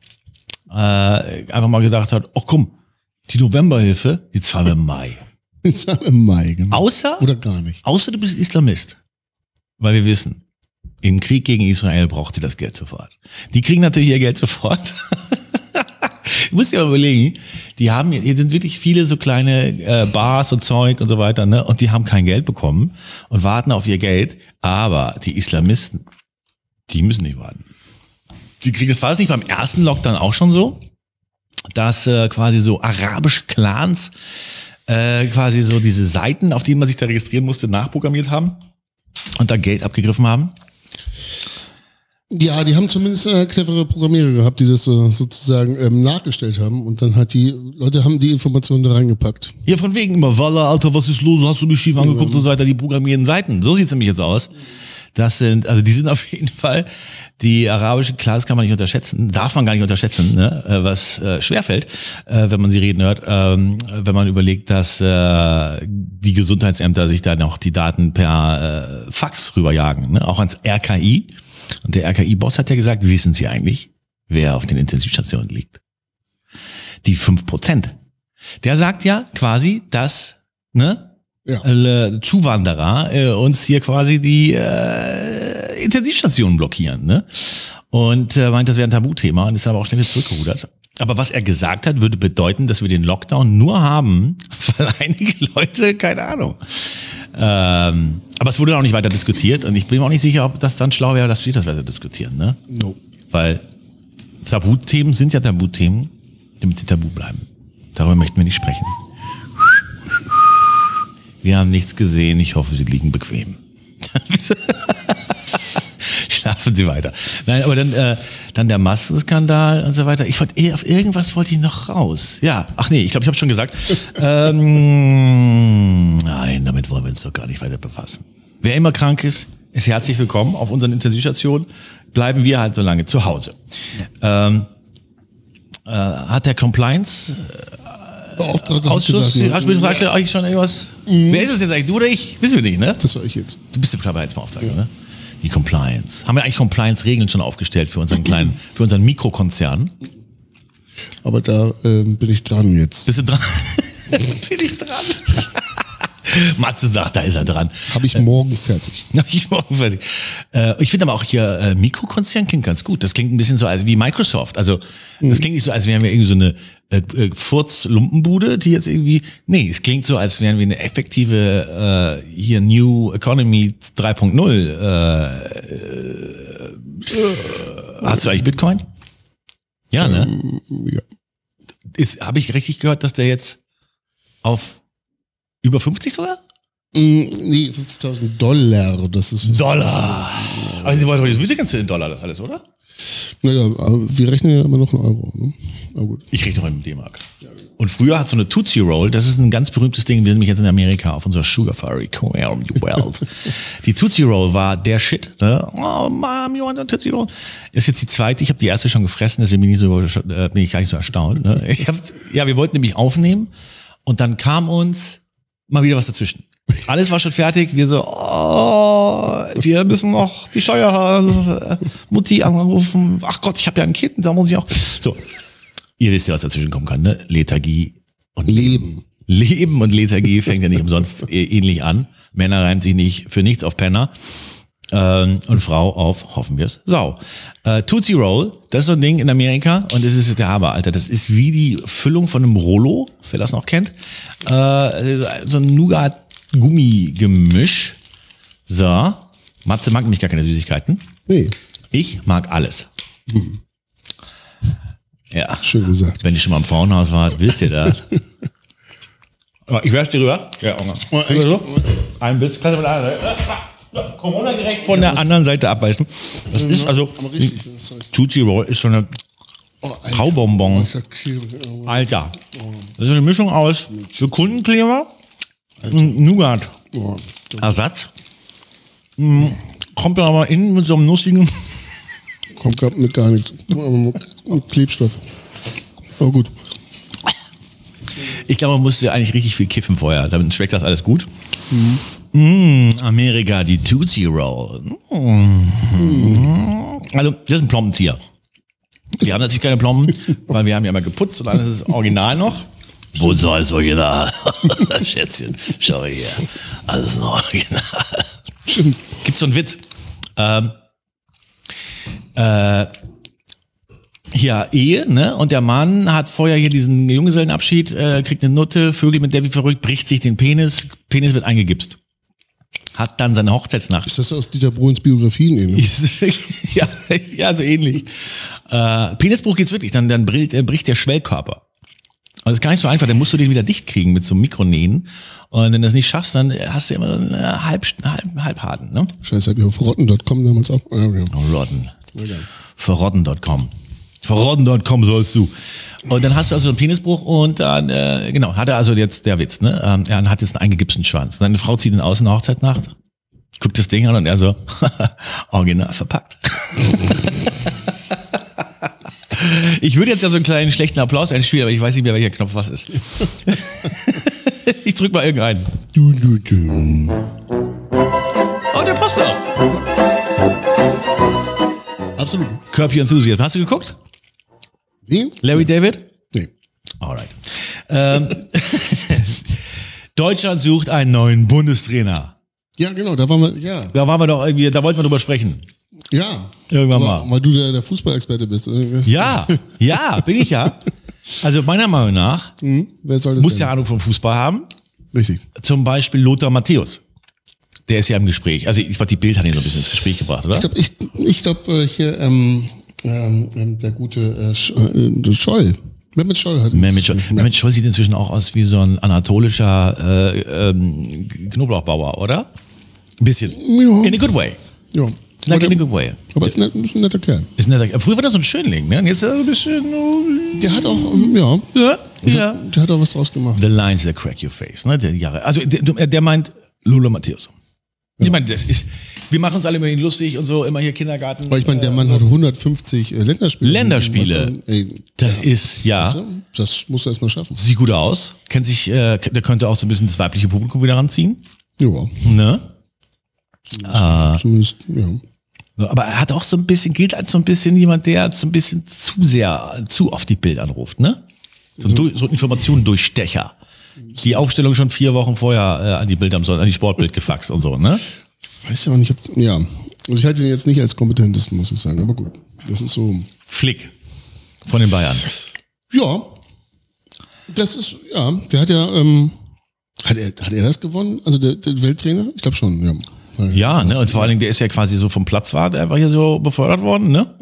äh, einfach mal gedacht hat, oh komm, die Novemberhilfe, die zahlen wir im Mai. Jetzt im Mai, genau. Außer, Oder gar nicht. außer du bist Islamist. Weil wir wissen, Im Krieg gegen Israel braucht ihr das Geld sofort. Die kriegen natürlich ihr Geld sofort. Du musst dir mal überlegen, die haben, hier sind wirklich viele so kleine äh, Bars und Zeug und so weiter, ne? Und die haben kein Geld bekommen und warten auf ihr Geld. Aber die Islamisten, die müssen nicht warten. Die kriegen, das war das nicht beim ersten Lockdown auch schon so, dass äh, quasi so arabische Clans äh, quasi so diese Seiten, auf denen man sich da registrieren musste, nachprogrammiert haben und da Geld abgegriffen haben. Ja, die haben zumindest äh, clevere Programmierer gehabt, die das so, sozusagen ähm, nachgestellt haben und dann hat die Leute haben die Informationen da reingepackt. Ja, von wegen immer, Walla, Alter, was ist los? Hast du mich schief angeguckt und so weiter, die programmierenden Seiten. So sieht's nämlich jetzt aus. Das sind, also die sind auf jeden Fall, die arabische Clans kann man nicht unterschätzen, darf man gar nicht unterschätzen, ne? äh, was äh, schwerfällt, äh, wenn man sie reden hört, ähm, wenn man überlegt, dass äh, die Gesundheitsämter sich da noch die Daten per äh, Fax rüberjagen, ne? auch ans RKI. Und der RKI-Boss hat ja gesagt, wissen Sie eigentlich, wer auf den Intensivstationen liegt? Die fünf Prozent. Der sagt ja quasi, dass ne, Ja. Zuwanderer äh, uns hier quasi die äh, Intensivstationen blockieren. Ne? Und äh, meint, das wäre ein Tabuthema und ist aber auch schnell wieder zurückgerudert. Aber was er gesagt hat, würde bedeuten, dass wir den Lockdown nur haben, weil einige Leute, keine Ahnung. Ähm, aber es wurde auch nicht weiter diskutiert und ich bin mir auch nicht sicher, ob das dann schlau wäre, dass wir das weiter diskutieren. Ne? No. Weil Tabuthemen sind ja Tabuthemen, damit sie tabu bleiben. Darüber möchten wir nicht sprechen. Wir haben nichts gesehen. Ich hoffe, Sie liegen bequem. Schlafen Sie weiter. Nein, aber dann, äh, dann der Massenskandal und so weiter. Ich wollte eh auf irgendwas wollte ich noch raus. Ja, ach nee, ich glaube, ich habe schon gesagt. ähm, nein, damit wollen wir uns doch gar nicht weiter befassen. Wer immer krank ist, ist herzlich willkommen auf unseren Intensivstationen. Bleiben wir halt so lange zu Hause. Ähm, äh, hat der Compliance Beauftragter hat Ausschuss, gesagt, hast du gefragt, eigentlich schon irgendwas? Wer ist es jetzt eigentlich? Du oder ich? Wissen wir nicht, ne? das war ich jetzt. Du bist der Compliance-Beauftragte, ne? Die Compliance. Haben wir eigentlich Compliance-Regeln schon aufgestellt für unseren kleinen, für unseren Mikrokonzern? Aber da ähm, bin ich dran jetzt. Bist du dran? Bin ich dran? Matze sagt, da ist er dran. Habe ich morgen fertig. Na, ich morgen fertig. Äh, ich finde aber auch hier äh, Mikrokonzern klingt ganz gut. Das klingt ein bisschen so als wie Microsoft. Also das klingt nicht so, als wären wir irgendwie so eine äh, äh, Furz-Lumpenbude, die jetzt irgendwie. Nee, es klingt so, als wären wir eine effektive äh, hier New Economy 3.0. Äh, äh, hast du eigentlich Bitcoin? Ja, ne? Ja. Ist Habe ich richtig gehört, dass der jetzt auf über 50 sogar? Mm, nee, 50.000 Dollar. Das ist. Dollar. Also, warte, das wird ja ganz in Dollar das alles, oder? Naja, aber wir rechnen ja immer noch in Euro. Ne? Aber gut. Ich rede noch in D-Mark. Und früher hat so eine Tootsie Roll, das ist ein ganz berühmtes Ding, wir sind nämlich jetzt in Amerika auf unserer Sugar the World. die Tootsie Roll war der Shit. Ne? Oh, Mom, you want a Tootsie Roll? Ist jetzt die zweite, ich habe die erste schon gefressen, deswegen bin ich, so, äh, bin ich gar nicht so erstaunt. Ne? Ich hab, ja, wir wollten nämlich aufnehmen und dann kam uns mal wieder was dazwischen. Alles war schon fertig, wir so, oh, wir müssen noch die Steuer, äh, Mutti anrufen. Ach Gott, ich habe ja ein Kind, da muss ich auch. So, ihr wisst ja, was dazwischen kommen kann, ne? Lethargie und Leben. Leben und Lethargie fängt ja nicht umsonst äh, ähnlich an. Männer reimt sich nicht für nichts auf Penner. Ähm, und Frau auf, hoffen wir es, Sau. Äh, Tootsie Roll, das ist so ein Ding in Amerika und das ist der Hammer, Alter. Das ist wie die Füllung von einem Rollo, wer das noch kennt. Äh, so ein Nougat-Gummigemisch. So. Matze mag nämlich gar keine Süßigkeiten. Nee, Ich mag alles. Ja. schön gesagt. Wenn ihr schon mal im Frauenhaus wart, wisst ihr das. Aber ich werf's dir rüber. Ja, Hunger. Ein Bitz. Kannst du mit einer Corona direkt von der anderen Seite abbeißen. Das ist also, das heißt- Tootsie Roll ist so eine Oh, Alter. Kaubonbon. Sag, oh, Alter. Das ist eine Mischung aus Sekundenkleber und Nougat. oh, Ersatz. Mm, Kommt dann aber innen mit so einem nussigen. kommt grad mit gar nichts. Aber mit, mit Klebstoff. Aber gut. Ich glaube, man musste eigentlich richtig viel kiffen vorher. Damit schmeckt das alles gut. Mm, Amerika, die Tootsie Roll. Mm. Also, das ist ein Plombenzieher. Wir haben natürlich keine Plomben, weil wir haben ja mal geputzt und alles ist original noch. Wo soll es original? Schätzchen, schau her. Alles noch original. Gibt so einen Witz. Ähm, äh, hier Ehe, ne? Und der Mann hat vorher hier diesen Junggesellenabschied, äh, kriegt eine Nutte, Vögel mit der wie verrückt, bricht sich den Penis, Penis wird eingegipst. Hat dann seine Hochzeitsnacht. Ist das aus Dieter Bohlens Biografien? Eben? ja, ja, so ähnlich. Äh, Penisbruch geht's wirklich, dann, dann bricht, äh, bricht der Schwellkörper. Also das ist gar nicht so einfach, dann musst du den wieder dicht kriegen mit so einem Mikronähen. Und wenn du das nicht schaffst, dann hast du immer einen halb, halb, halbharten, ne? Scheiße, hab ich auf rotten.com damals auch. Ja, ja. Rotten. Verrotten.com. Verrotten.com sollst du. Und dann hast du also einen Penisbruch und dann, äh, genau, hat er also jetzt der Witz, ne? Ähm, er hat jetzt einen eingegipsten Schwanz. Seine Frau zieht ihn aus in der Hochzeitnacht, guckt das Ding an und er so, original verpackt. ich würde jetzt ja so einen kleinen schlechten Applaus einspielen, aber ich weiß nicht mehr, welcher Knopf was ist. ich drück mal irgendeinen. Oh, der passt auch. Absolut. Curb Your Enthusiasm. Hast du geguckt? Wen? Larry David? Nee. Alright. Ähm, Deutschland sucht einen neuen Bundestrainer. Ja, genau, da waren wir, ja. Da waren wir doch irgendwie, da wollten wir drüber sprechen. Ja. Irgendwann Aber, mal. Weil du der, der Fußballexperte bist. Ja, ja, bin ich ja. Also meiner Meinung nach Hm? Wer soll das muss denn? ja Ahnung vom Fußball haben. Richtig. Zum Beispiel Lothar Matthäus. Der ist ja im Gespräch. Also ich glaube, die Bild hat ihn so ein bisschen ins Gespräch gebracht, oder? Ich glaube, ich, ich glaub, äh, hier, ähm, ähm, ähm, der gute äh, Sch äh, Scholl. Mehmet Scholl hat Mehmet Scholl, Mehmet Scholl sieht inzwischen auch aus wie so ein anatolischer äh, ähm, Knoblauchbauer, oder? Ein bisschen. Ja. In a good way. Ja. Like aber, in a good way. aber ist, ein, ist ein netter Kerl. Ist netter. Früher war das so ein Schönling, ne? Und jetzt ist er ein bisschen. oh, Der hat auch, ähm, ja, Ja, der, ja. der hat auch was draus gemacht. The lines that crack your face, ne? Der Jahre. Also der, der meint Lula Matthäus. Ich meine, das ist. Wir machen uns alle immer lustig und so, immer hier Kindergarten. Weil ich meine, der Mann hat 150 äh, Länderspiele. Länderspiele. Äh, Ey, Das ist, ja. weißt du, das muss er erst mal schaffen. Sieht gut aus. Kennt sich, äh, der könnte auch so ein bisschen das weibliche Publikum wieder ranziehen. Ja, Ne? zumindest, ja. Aber er hat auch so ein bisschen, gilt als so ein bisschen jemand, der so ein bisschen zu sehr, zu oft die Bild anruft, ne? So, Du- so ein Informationendurchstecher. Die Aufstellung schon vier Wochen vorher äh, an die Bild am Sonntag, an die Sportbild gefaxt und so, ne? Weiß ja auch nicht, ob, ja. Also ich halte ihn jetzt nicht als kompetentesten, muss ich sagen, aber gut. Das ist so, Flick von den Bayern. ja. Das ist, ja, der hat ja, ähm, hat er, hat er das gewonnen? Also der, der Welttrainer? Ich glaube schon, ja. Ja, ne? Und vor allen Dingen, der ist ja quasi so vom Platz war, der war hier so befördert worden, ne?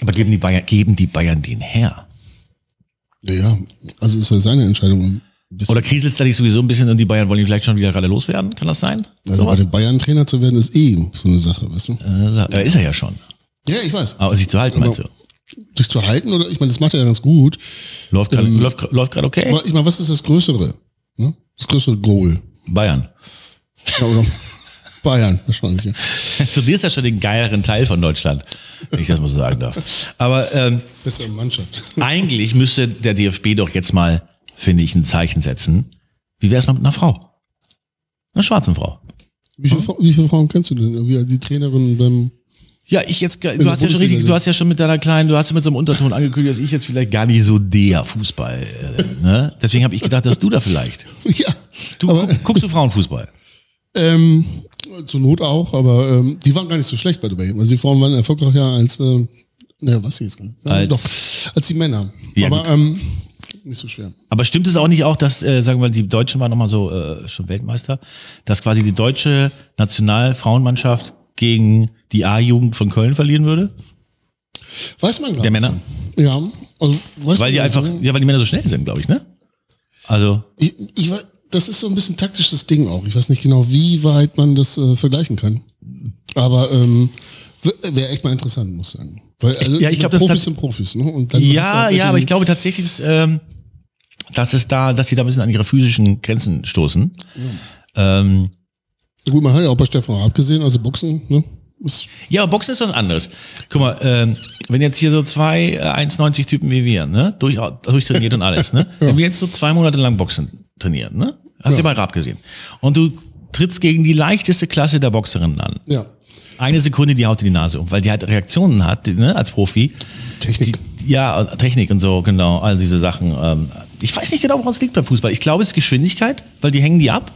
Aber geben die Bayern, geben die Bayern den her? Ja, ja, also ist ja seine Entscheidung. Oder kriselt da nicht sowieso ein bisschen und die Bayern wollen ihn vielleicht schon wieder gerade loswerden? Kann das sein? also bei Sowas? den Bayern Trainer zu werden, ist eh so eine Sache, weißt du? Äh, ist er ja schon. Ja, ich weiß. Aber sich zu halten, meinst du? Sich zu halten oder, ich meine, das macht er ja ganz gut. Läuft gerade läuft, läuft gerade okay? Ich meine, was ist das Größere? Ne? Das größere Goal. Bayern. Ja, oder Bayern, wahrscheinlich. Ja. Du bist ja schon den geileren Teil von Deutschland, wenn ich das mal so sagen darf. Aber ähm, Bessere Mannschaft. eigentlich müsste der DFB doch jetzt mal, finde ich, ein Zeichen setzen. Wie wäre es mal mit einer Frau? Einer schwarzen Frau. Wie viele, Fra- wie viele Frauen kennst du denn? Wie die Trainerin beim. Ja, ich jetzt, du hast ja schon richtig, du hast ja schon mit deiner kleinen, du hast ja mit so einem Unterton angekündigt, dass ich jetzt vielleicht gar nicht so der Fußball, äh, ne? Deswegen habe ich gedacht, dass du da vielleicht. Ja. Du aber, guck, guckst du Frauenfußball? ähm, zur Not auch, aber ähm, die waren gar nicht so schlecht bei der Also die Frauen waren erfolgreicher als, äh, naja, was jetzt? Ja, Als- doch, als die Männer. Ja, aber ähm, nicht so schwer. Aber stimmt es auch nicht auch, dass, äh, sagen wir mal, die Deutschen waren nochmal so äh, schon Weltmeister, dass quasi die deutsche Nationalfrauenmannschaft gegen die A-Jugend von Köln verlieren würde? Weiß man gar Der nicht Männer? So. Ja, also weiß Weil man die einfach, so. ja, weil die Männer so schnell sind, glaube ich, ne? Also, Ich, ich, das ist so ein bisschen taktisches Ding auch. Ich weiß nicht genau, wie weit man das äh, vergleichen kann. Aber ähm, wäre echt mal interessant, muss ich sagen. Weil, also, Ja, ich glaub, das Profis sind Profis. Ne? Ja, auch ja, aber ich glaube tatsächlich, dass, ähm, dass es da, dass sie da ein bisschen an ihre physischen Grenzen stoßen. Ähm, Gut, man hat ja auch bei Stefan Raab gesehen, also Boxen, ne? Ist, Ja, aber Boxen ist was anderes. Guck mal, ähm, wenn jetzt hier so zwei äh, 1,90 Typen wie wir, ne, durch, durchtrainiert und alles, ne, wenn wir jetzt so zwei Monate lang Boxen trainieren, ne, hast du ja bei Raab gesehen, und du trittst gegen die leichteste Klasse der Boxerinnen an. ja. Eine Sekunde, die haut dir die Nase um, weil die halt Reaktionen hat, ne, als Profi. Technik. Die, ja, Technik und so, genau, all diese Sachen. Ähm, ich weiß nicht genau, woran es liegt beim Fußball. Ich glaube, es ist Geschwindigkeit, weil die hängen die ab.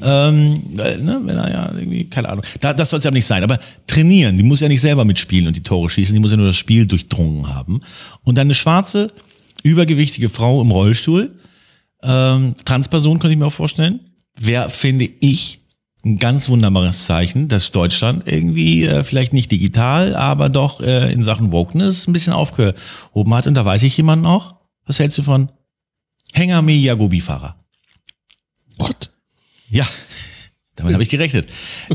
Ähm, ne, wenn er ja irgendwie, keine Ahnung. Da, das soll es ja nicht sein. Aber trainieren, die muss ja nicht selber mitspielen und die Tore schießen, die muss ja nur das Spiel durchdrungen haben. Und dann eine schwarze, übergewichtige Frau im Rollstuhl, ähm, Transperson könnte ich mir auch vorstellen, wäre, finde ich, ein ganz wunderbares Zeichen, dass Deutschland irgendwie äh, vielleicht nicht digital, aber doch äh, in Sachen Wokeness ein bisschen aufgehoben hat. Und da weiß ich jemanden auch. Was hältst du von Hengame Yagobi-Fahrer? What? Ja, damit habe ich gerechnet.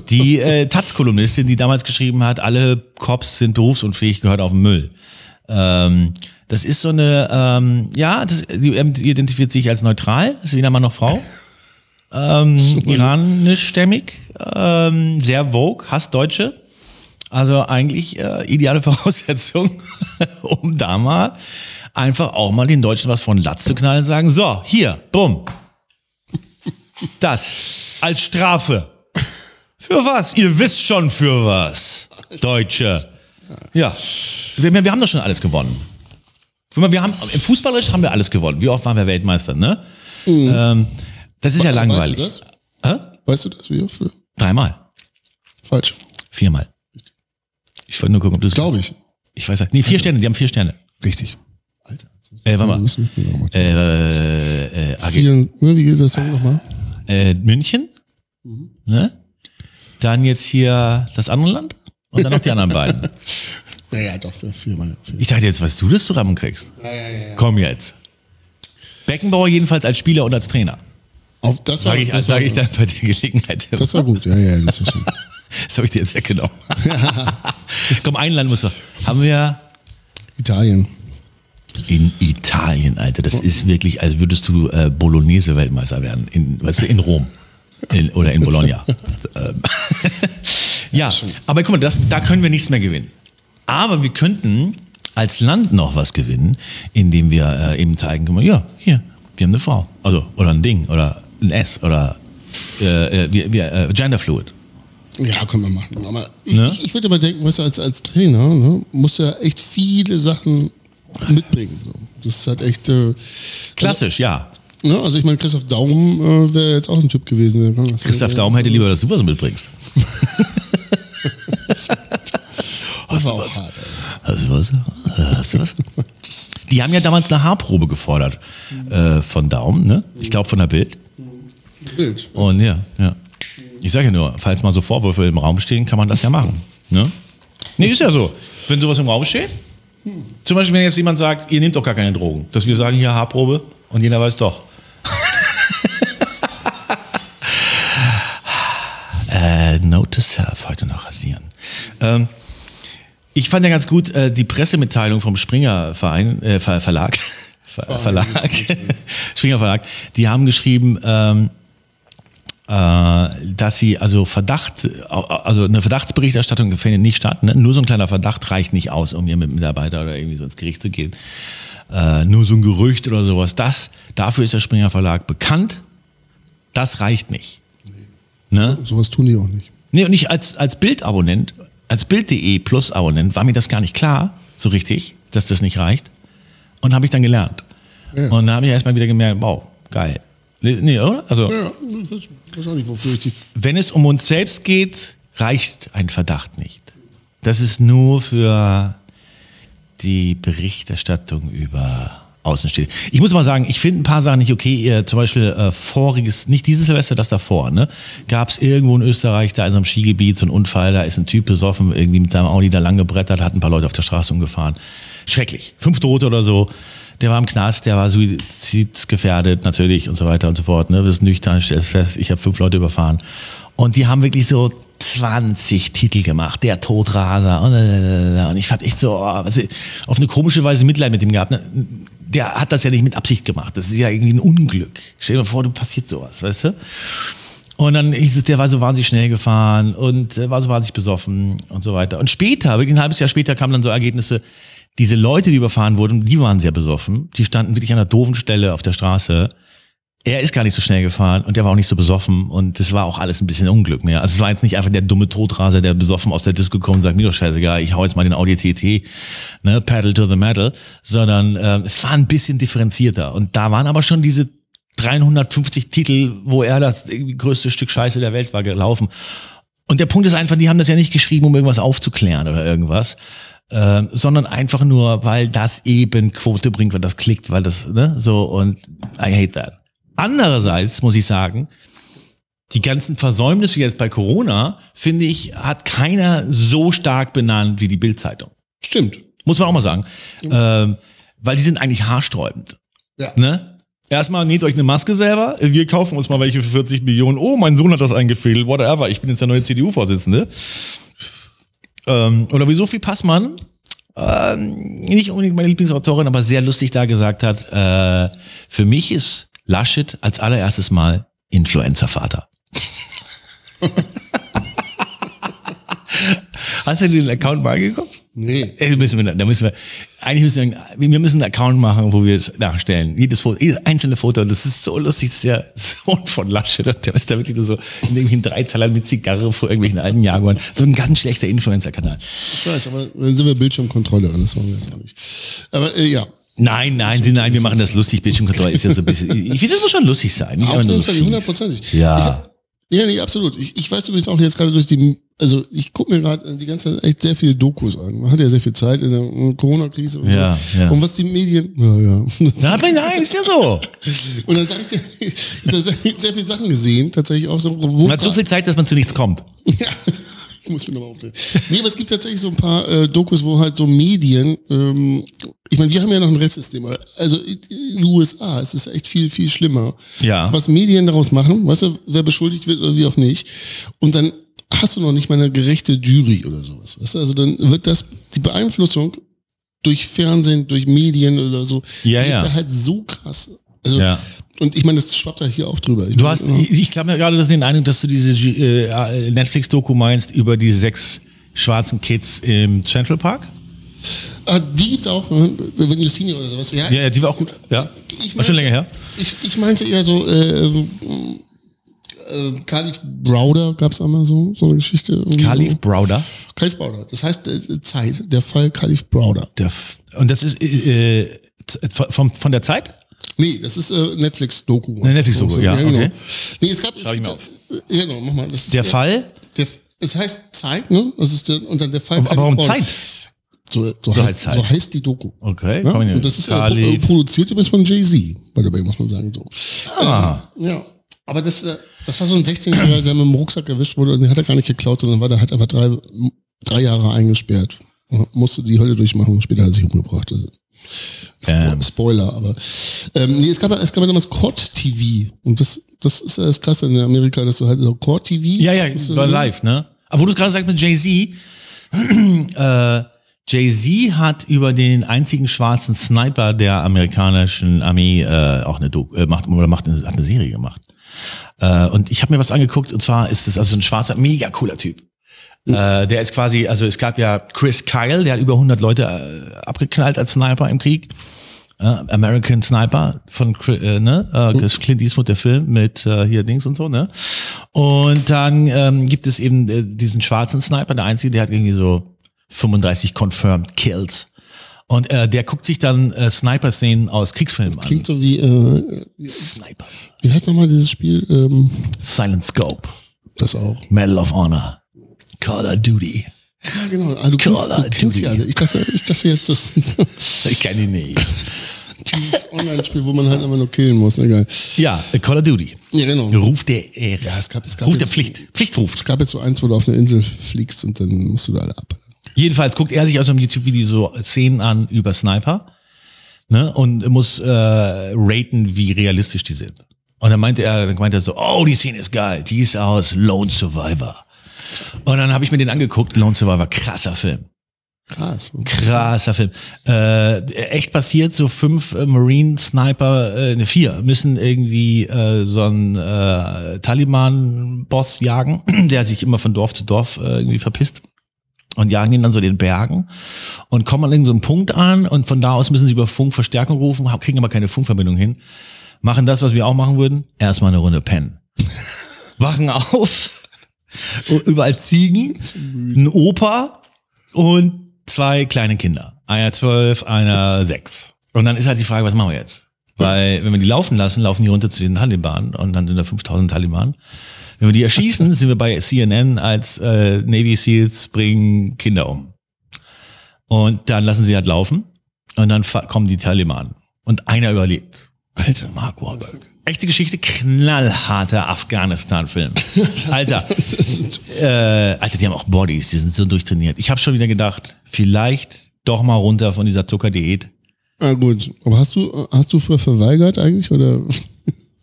Die äh, Taz-Kolumnistin, die damals geschrieben hat, alle Cops sind berufsunfähig, gehört auf den Müll. Ähm, das ist so eine, ähm, ja, das, die identifiziert sich als neutral, ist weder Mann noch Frau. Ähm, iranischstämmig, ähm, sehr vogue, hasst Deutsche. Also eigentlich äh, ideale Voraussetzung, um da mal einfach auch mal den Deutschen was von Latz zu knallen und sagen, so, hier, bumm. Das als Strafe. Für was? Ihr wisst schon für was. Deutsche. Ja. Wir, wir haben doch schon alles gewonnen. Wir haben, im Fußballerisch haben wir alles gewonnen. Wie oft waren wir Weltmeister, ne? Ähm, das ist ja langweilig. Weißt du das? Hä? Weißt du das? Wie oft? Dreimal. Falsch. Viermal. Ich wollte nur gucken, ob du es Glaube ich. Ich weiß nicht. Nee, vier Sterne, die haben vier Sterne. Richtig. Alter. Äh, warte mal. Noch mal- Äh, äh, AG, Vielen, ne, wie geht der Song nochmal? äh, München. Ne? Dann jetzt hier das andere Land. Und dann noch die anderen beiden. Naja, doch, viermal. Vier. Ich dachte jetzt, was du das zusammenkriegst. Komm jetzt. Beckenbauer jedenfalls als Spieler und als Trainer. Auf, das war, Sage ich, das sag ich dann bei der Gelegenheit. Das war gut, ja, ja, das war schön. Das habe ich dir jetzt weggenommen. Komm, ein Land muss doch. Haben wir Italien. in Italien, Alter. Das ist wirklich, als würdest du äh, Bolognese-Weltmeister werden. In, weißt du, in Rom. In, oder in Bologna. Ähm, ja, aber guck mal, das, da können wir nichts mehr gewinnen. Aber wir könnten als Land noch was gewinnen, indem wir äh, eben zeigen können, ja, hier, wir haben eine Frau. Also, oder ein Ding, oder ein S, oder äh, äh, wir, wir, äh, Genderfluid. Ja, können wir machen. Aber ich, Ne? ich, ich würde mal denken, weißt du, als, als Trainer ne, musst du ja echt viele Sachen mitbringen. So. Das ist halt echt. Äh, Klassisch, ja. ne, also ich meine, Christoph Daum äh, wäre jetzt auch ein Typ gewesen. der Christoph Daum hätte lieber, dass du was mitbringst. Das war auch hart. Hast du was? Hast du was? Die haben ja damals eine Haarprobe gefordert äh, von Daum, ne? Ich glaube von der Bild. Bild. Und ja, ja. Ich sage ja nur, falls mal so Vorwürfe im Raum stehen, kann man das ja machen. Ne? Nee, ist ja so. Wenn sowas im Raum steht, zum Beispiel, wenn jetzt jemand sagt, ihr nehmt doch gar keine Drogen, dass wir sagen, hier Haarprobe und jeder weiß doch. äh, note to self, heute noch rasieren. Ähm, ich fand ja ganz gut äh, die Pressemitteilung vom Springer Verein, äh, Ver Verlag, Ver Verlag, Springer Verlag, die haben geschrieben, ähm, äh, dass sie also Verdacht, also eine Verdachtsberichterstattung findet nicht statt. Ne? Nur so ein kleiner Verdacht reicht nicht aus, um hier mit Mitarbeiter oder irgendwie so ins Gericht zu gehen. Äh, nur so ein Gerücht oder sowas. Das, dafür ist der Springer Verlag bekannt. Das reicht nicht. Ne? Sowas tun die auch nicht. Nee, und ich als, als Bildabonnent, als Bild.de Plus Abonnent war mir das gar nicht klar, so richtig, dass das nicht reicht. Und habe ich dann gelernt. Ja. Und dann habe ich erstmal wieder gemerkt, wow, geil. Nee, nee, oder? Also, Ja, ich weiß- weiß auch nicht, wofür ich die. wenn es um uns selbst geht, reicht ein Verdacht nicht. Das ist nur für die Berichterstattung über Außenstehende. Ich muss mal sagen, ich finde ein paar Sachen nicht okay. Ihr, zum Beispiel äh, voriges, nicht dieses Silvester, das davor, ne? Gab es irgendwo in Österreich, da in so einem Skigebiet, so einen Unfall, da ist ein Typ besoffen, irgendwie mit seinem Audi da lang gebrettert, hat ein paar Leute auf der Straße umgefahren. Schrecklich. Fünf Tote oder so. Der war im Knast, der war suizidgefährdet natürlich und so weiter und so fort. Ne? Wir sind nüchtern, stellst fest, ich habe fünf Leute überfahren. Und die haben wirklich so 20 Titel gemacht, der Todraser und, äh, und ich hab echt so oh, also auf eine komische Weise Mitleid mit ihm gehabt. Ne? Der hat das ja nicht mit Absicht gemacht. Das ist ja irgendwie ein Unglück. Stell dir vor, du passiert sowas, weißt du? Und dann hieß es, der war so wahnsinnig schnell gefahren und äh, war so wahnsinnig besoffen und so weiter. Und später, wirklich ein halbes Jahr später, kamen dann so Ergebnisse, diese Leute, die überfahren wurden, die waren sehr besoffen. Die standen wirklich an einer doofen Stelle auf der Straße. Er ist gar nicht so schnell gefahren und der war auch nicht so besoffen und das war auch alles ein bisschen Unglück mehr. Also es war jetzt nicht einfach der dumme Todraser, der besoffen aus der Disco kommt und sagt, mir doch scheißegal, ich hau jetzt mal den Audi TT, ne, Pedal to the Metal, sondern ähm, es war ein bisschen differenzierter und da waren aber schon diese 350 Titel, wo er das größte Stück Scheiße der Welt war, gelaufen. Und der Punkt ist einfach, die haben das ja nicht geschrieben, um irgendwas aufzuklären oder irgendwas, ähm, sondern einfach nur, weil das eben Quote bringt, weil das klickt, weil das, ne, so und I hate that. Andererseits muss ich sagen, die ganzen Versäumnisse jetzt bei Corona, finde ich, hat keiner so stark benannt wie die Bildzeitung. Stimmt. Muss man auch mal sagen. Ähm, weil die sind eigentlich haarsträubend. Ja. Ne? Erstmal näht euch eine Maske selber. Wir kaufen uns mal welche für 40 Millionen. Oh, mein Sohn hat das eingefädelt. Whatever. Ich bin jetzt der neue CDU-Vorsitzende. Ähm, oder wie Sophie Passmann, ähm, nicht unbedingt meine Lieblingsautorin, aber sehr lustig da gesagt hat, äh, für mich ist Laschet als allererstes Mal Influencer-Vater. Hast du den Account mal angeguckt? Nee. Ey, müssen wir, da müssen wir, eigentlich müssen wir, wir müssen einen Account machen, wo wir es nachstellen. Jedes Foto, jedes einzelne Foto. Das ist so lustig, das ist der Sohn von Laschet. Der ist da wirklich nur so in irgendwelchen Dreiteilern mit Zigarre vor irgendwelchen alten Jaguaren. So ein ganz schlechter Influencer-Kanal. Ich weiß, aber dann sind wir Bildschirmkontrolle das wollen wir jetzt auch nicht. Aber äh, ja. Nein, nein, sie, nein, wir machen das lustig. Bildschirmkontrolle ist ja so ein bisschen, ich finde, das muss schon lustig sein. Nicht Auf jeden Fall, hundertprozentig. Ja. Ja, nee, absolut. Ich, ich weiß übrigens auch jetzt gerade durch die, also ich gucke mir gerade die ganze Zeit echt sehr viele Dokus an. Man hat ja sehr viel Zeit in der äh, Corona-Krise und Ja, so. ja. Und was die Medien, ja, ja. Nein, nein, ist ja so. Und dann sag ich dir, ich habe sehr, viele Sachen gesehen, tatsächlich auch so. Man hat so viel Zeit, dass man zu nichts kommt. Ja, muss mich nochmal aufdrehen. Nee, aber es gibt tatsächlich so ein paar äh, Dokus, wo halt so Medien, ähm, ich meine, wir haben ja noch ein Rechtssystem, aber also in den USA ist es echt viel, viel schlimmer. Ja. Was Medien daraus machen, weißt du, wer beschuldigt wird oder wie auch nicht. Und dann hast du noch nicht mal eine gerechte Jury oder sowas. Weißt du? Also dann wird das, die Beeinflussung durch Fernsehen, durch Medien oder so, Ja, die ja. ist da halt so krass. Also, Ja. Und ich meine, das schwappt da hier auch drüber. Ich Du hast, ja. ich, ich glaube mir gerade das den Eindruck, dass du diese äh, Netflix-Doku meinst über die sechs schwarzen Kids im Central Park. Ah, die gibt's auch, ne? wenn Justine oder sowas. Ja, Ja, ja, die war auch gut. Ja. Ich War schon meinte- länger her. Ich, ich meinte eher so, äh, äh, Khalif Browder gab's einmal so, so eine Geschichte. irgendwie Khalif So. Browder. Khalif Browder. Das heißt äh, Zeit, der Fall Khalif Browder. Der F und das ist äh, äh, z- von, von der Zeit? Nee, das ist äh, Netflix-Doku. Eine Netflix-Doku, ja, genau. okay. Nee, es gab, es ich mir genau, mach mal. Das ist Der Fall? Der, es heißt Zeit, ne? Das ist der, und dann der Fall Aber, aber warum. Zeit? So, so, So heißt, Zeit. so heißt die Doku. Okay, Ja? Und das ist äh, äh, produziert übrigens von Jay-Z, by the way, muss man sagen. So. Ah. Ja, aber das, äh, das war so ein 16-Jähriger, der mit dem Rucksack erwischt wurde und den hat er gar nicht geklaut, sondern war da halt einfach drei, drei Jahre eingesperrt. Und musste die Hölle durchmachen und später hat er sich umgebracht. Also, Spo Ähm. Spoiler, aber ähm, nee, es gab, ja- es gab ja damals Court TV und das, das ist ja das Klasse in Amerika, dass du halt so Court TV. Ja, ja, war live, ne? Aber wo du es gerade sagst mit Jay-Z, äh, Jay-Z hat über den einzigen schwarzen Sniper der amerikanischen Armee äh, auch eine Doku, äh, macht oder macht eine, hat eine Serie gemacht. Äh, und ich habe mir was angeguckt und zwar ist das also ein schwarzer, mega cooler Typ. Äh, der ist quasi, also es gab ja Chris Kyle, der hat über 100 Leute äh, abgeknallt als Sniper im Krieg. American Sniper von äh, ne? äh, Clint Eastwood, der Film mit äh, hier Dings und so, ne? Und dann ähm, gibt es eben äh, diesen schwarzen Sniper, der einzige, der hat irgendwie so 35 confirmed Kills. Und äh, der guckt sich dann äh, Sniper-Szenen aus Kriegsfilmen Klingt an. so wie, äh, wie, Sniper. wie heißt nochmal dieses Spiel? Ähm, Silent Scope. das auch. Medal of Honor. Call of Duty. Ja, genau. Also, Call of Duty. alle. Ich dachte, ich dachte jetzt, das Ich kenne ihn nicht. dieses Online-Spiel, wo man halt immer nur killen muss. Egal. Ja, Call of Duty. Ja, genau. Ruf der Ehre. Ja, es gab, es gab Ruf der Pflicht. Pflichtruf. Es gab jetzt so eins, wo du auf eine Insel fliegst und dann musst du da alle ab. Jedenfalls guckt er sich aus einem YouTube-Video so Szenen an über Sniper ne, und muss äh, raten, wie realistisch die sind. Und dann meinte er, dann meinte er so, oh, die Szene ist geil, die ist aus Lone Survivor. Und dann habe ich mir den angeguckt, Lone Survivor, krasser Film. Krass. Krasser Film. Äh, echt passiert, so fünf äh, Marine Sniper, äh, ne, vier, müssen irgendwie äh, so einen äh, Taliban-Boss jagen, der sich immer von Dorf zu Dorf äh, irgendwie verpisst. Und jagen ihn dann so den Bergen und kommen an irgendeinem Punkt an und von da aus müssen sie über Funk Verstärkung rufen, kriegen aber keine Funkverbindung hin. Machen das, was wir auch machen würden, erstmal eine Runde pennen. Wachen auf, überall Ziegen, ein Opa und zwei kleine Kinder. Einer zwölf, einer sechs. Und dann ist halt die Frage, was machen wir jetzt? Weil wenn wir die laufen lassen, laufen die runter zu den Taliban und dann sind da 5000 Taliban. Wenn wir die erschießen, sind wir bei CNN als äh, Navy Seals bringen Kinder um. Und dann lassen sie halt laufen und dann kommen die Taliban. Und einer überlebt. Alter. Mark Wahlberg. Echte Geschichte, knallharter Afghanistan-Film. Alter, äh, Alter, die haben auch Bodies, die sind so durchtrainiert. Ich habe schon wieder gedacht, vielleicht doch mal runter von dieser Zuckerdiät. Ah, gut. Aber hast du, hast du früher verweigert eigentlich, oder?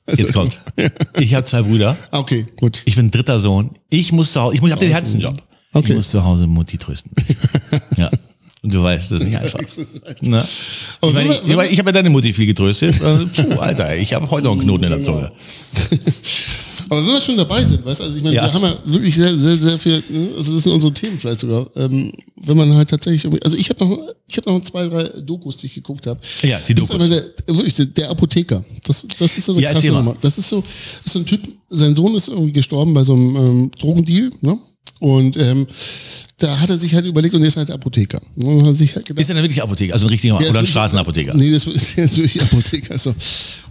Also- Jetzt kommt. Ich habe zwei Brüder. Ah, okay, gut. Ich bin dritter Sohn. Ich muss zu Hause, ich muss, ich habe den Herzenjob. Okay. Ich muss zu Hause Mutti trösten. ja. Und du weißt, das ist nicht einfach. Ne? Aber Ich, meine, ich, ich, habe ja deine Mutti viel getröstet. Also, Puh, Alter, ich habe heute noch einen Knoten in der Zunge. Aber wenn wir schon dabei sind, weißt du, also ich meine, Ja. wir haben ja wirklich sehr, sehr, sehr viel, ne, also das sind unsere Themen vielleicht sogar, ähm, wenn man halt tatsächlich, also ich habe noch, ich habe noch zwei, drei Dokus, die ich geguckt habe. Ja, die Dokus. Der, wirklich, der, der Apotheker. Das, das ist so eine Ja, krasse. Nummer. Das ist so, das ist so ein Typ, sein Sohn ist irgendwie gestorben bei so einem ähm, Drogendeal, ne? Und ähm, da hat er sich halt überlegt, und er ist halt Apotheker. Er halt gedacht, Ist er denn wirklich Apotheker? Also ein richtiger oder ein Straßenapotheker? Nee, das ist wirklich Apotheker. So.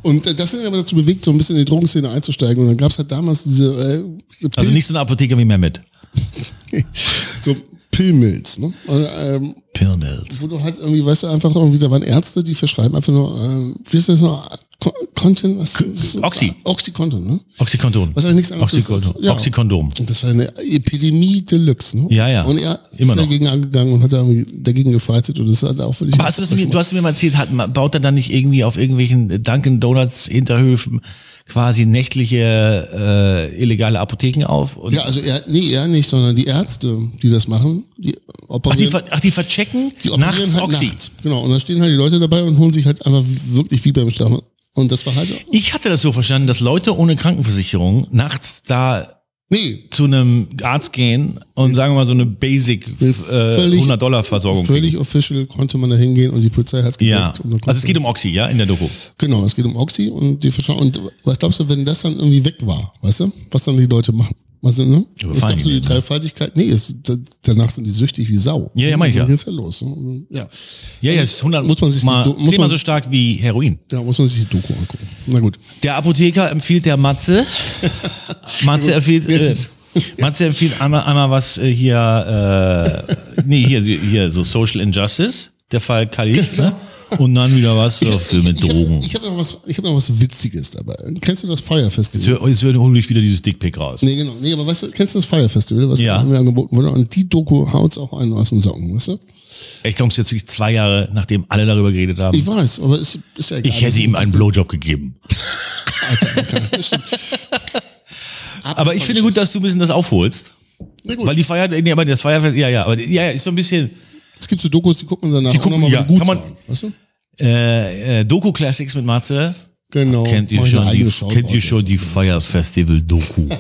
Und äh, das hat ihn aber dazu bewegt, so ein bisschen in die Drogenszene einzusteigen. Und dann gab es halt damals diese äh, Also Pill- nicht so ein Apotheker wie Mehmet. so Pillmills, ne? Und, ähm, Pilnels. wo du halt irgendwie, weißt du, einfach irgendwie, da waren Ärzte, die verschreiben einfach nur, ähm, wie ist das noch? Con- Content? Was, ist so- Oxy. Oxycontin, ne? Oxycontin. Was eigentlich nichts anderes ist. Oxycondom. Ja. Oxycondom. Und das war eine Epidemie Deluxe, ne? Ja, ja. Und er Immer ist noch. dagegen angegangen und hat dagegen gefreizet und das hat auch wirklich. Aber hast du, mir, du hast mir mal erzählt, hat, baut er dann nicht irgendwie auf irgendwelchen Dunkin' Donuts Hinterhöfen quasi nächtliche äh, illegale Apotheken auf? Ja, also er, nee, er nicht, sondern die Ärzte, die das machen, die ach, die, operieren. ach, die verchecken Die operieren nachts halt Oxy. nachts. Genau, und dann stehen halt die Leute dabei und holen sich halt einfach wirklich wie beim Schlafen. Und das war halt. Ich hatte das so verstanden, dass Leute ohne Krankenversicherung nachts da Nee, zu einem Arzt gehen und sagen wir mal so eine Basic äh, völlig- 100 Dollar Versorgung völlig kriegen. official konnte man da hingehen und die Polizei Ja, gedeckt. Und dann also es geht um Oxy, ja, in der Doku. Genau, es geht um Oxy und die verschauen. Und was glaubst du, wenn das dann irgendwie weg war, weißt du? Was dann die Leute machen? Du, ne? Überfallen glaubst du, die ne? Dreifaltigkeit? Nee, da, danach sind die süchtig wie Sau. Ja, ja, meine ich ja. Dann geht's ja los. ne? Ja. Ja, ja, ist 100 Muss man sich mal, muss zehnmal so stark wie Heroin. Da muss man sich die Doku angucken. Na gut. Der Apotheker empfiehlt der Matze. Matze empfiehlt, äh, ist Matze empfiehlt einmal, einmal was äh, hier, äh, nee, hier, hier, so Social Injustice, der Fall Khalif, ne? Und dann wieder was so für mit Ich habe Drogen. ich hab noch, was- ich hab noch was Witziges dabei. Kennst du das Fire Festival? Jetzt, jetzt hör- hol ich wieder dieses Dickpick raus. Nee, genau. Nee, aber weißt du, kennst du das Fire Festival, was Ja. mir angeboten wurde? Und die Doku haut's auch einen aus den Socken, weißt du? Ich komme jetzt wirklich zwei Jahre, nachdem alle darüber geredet haben. Ich weiß, aber ist, ist ja egal. Ich hätte ihm einen Blowjob gegeben. Aber ich finde gut, dass du ein bisschen das aufholst. Weil die Feier, nee, aber das Feierfest, ja, ja, aber ja, ja, ist so ein bisschen Es gibt so Dokus, die gucken danach Die gucken- nochmal, ja, wie gut kann man- waren, weißt du? äh, äh, Doku Classics mit Matze. Genau. Kennt ihr schon die, kennt ihr schon die Fire Festival Doku?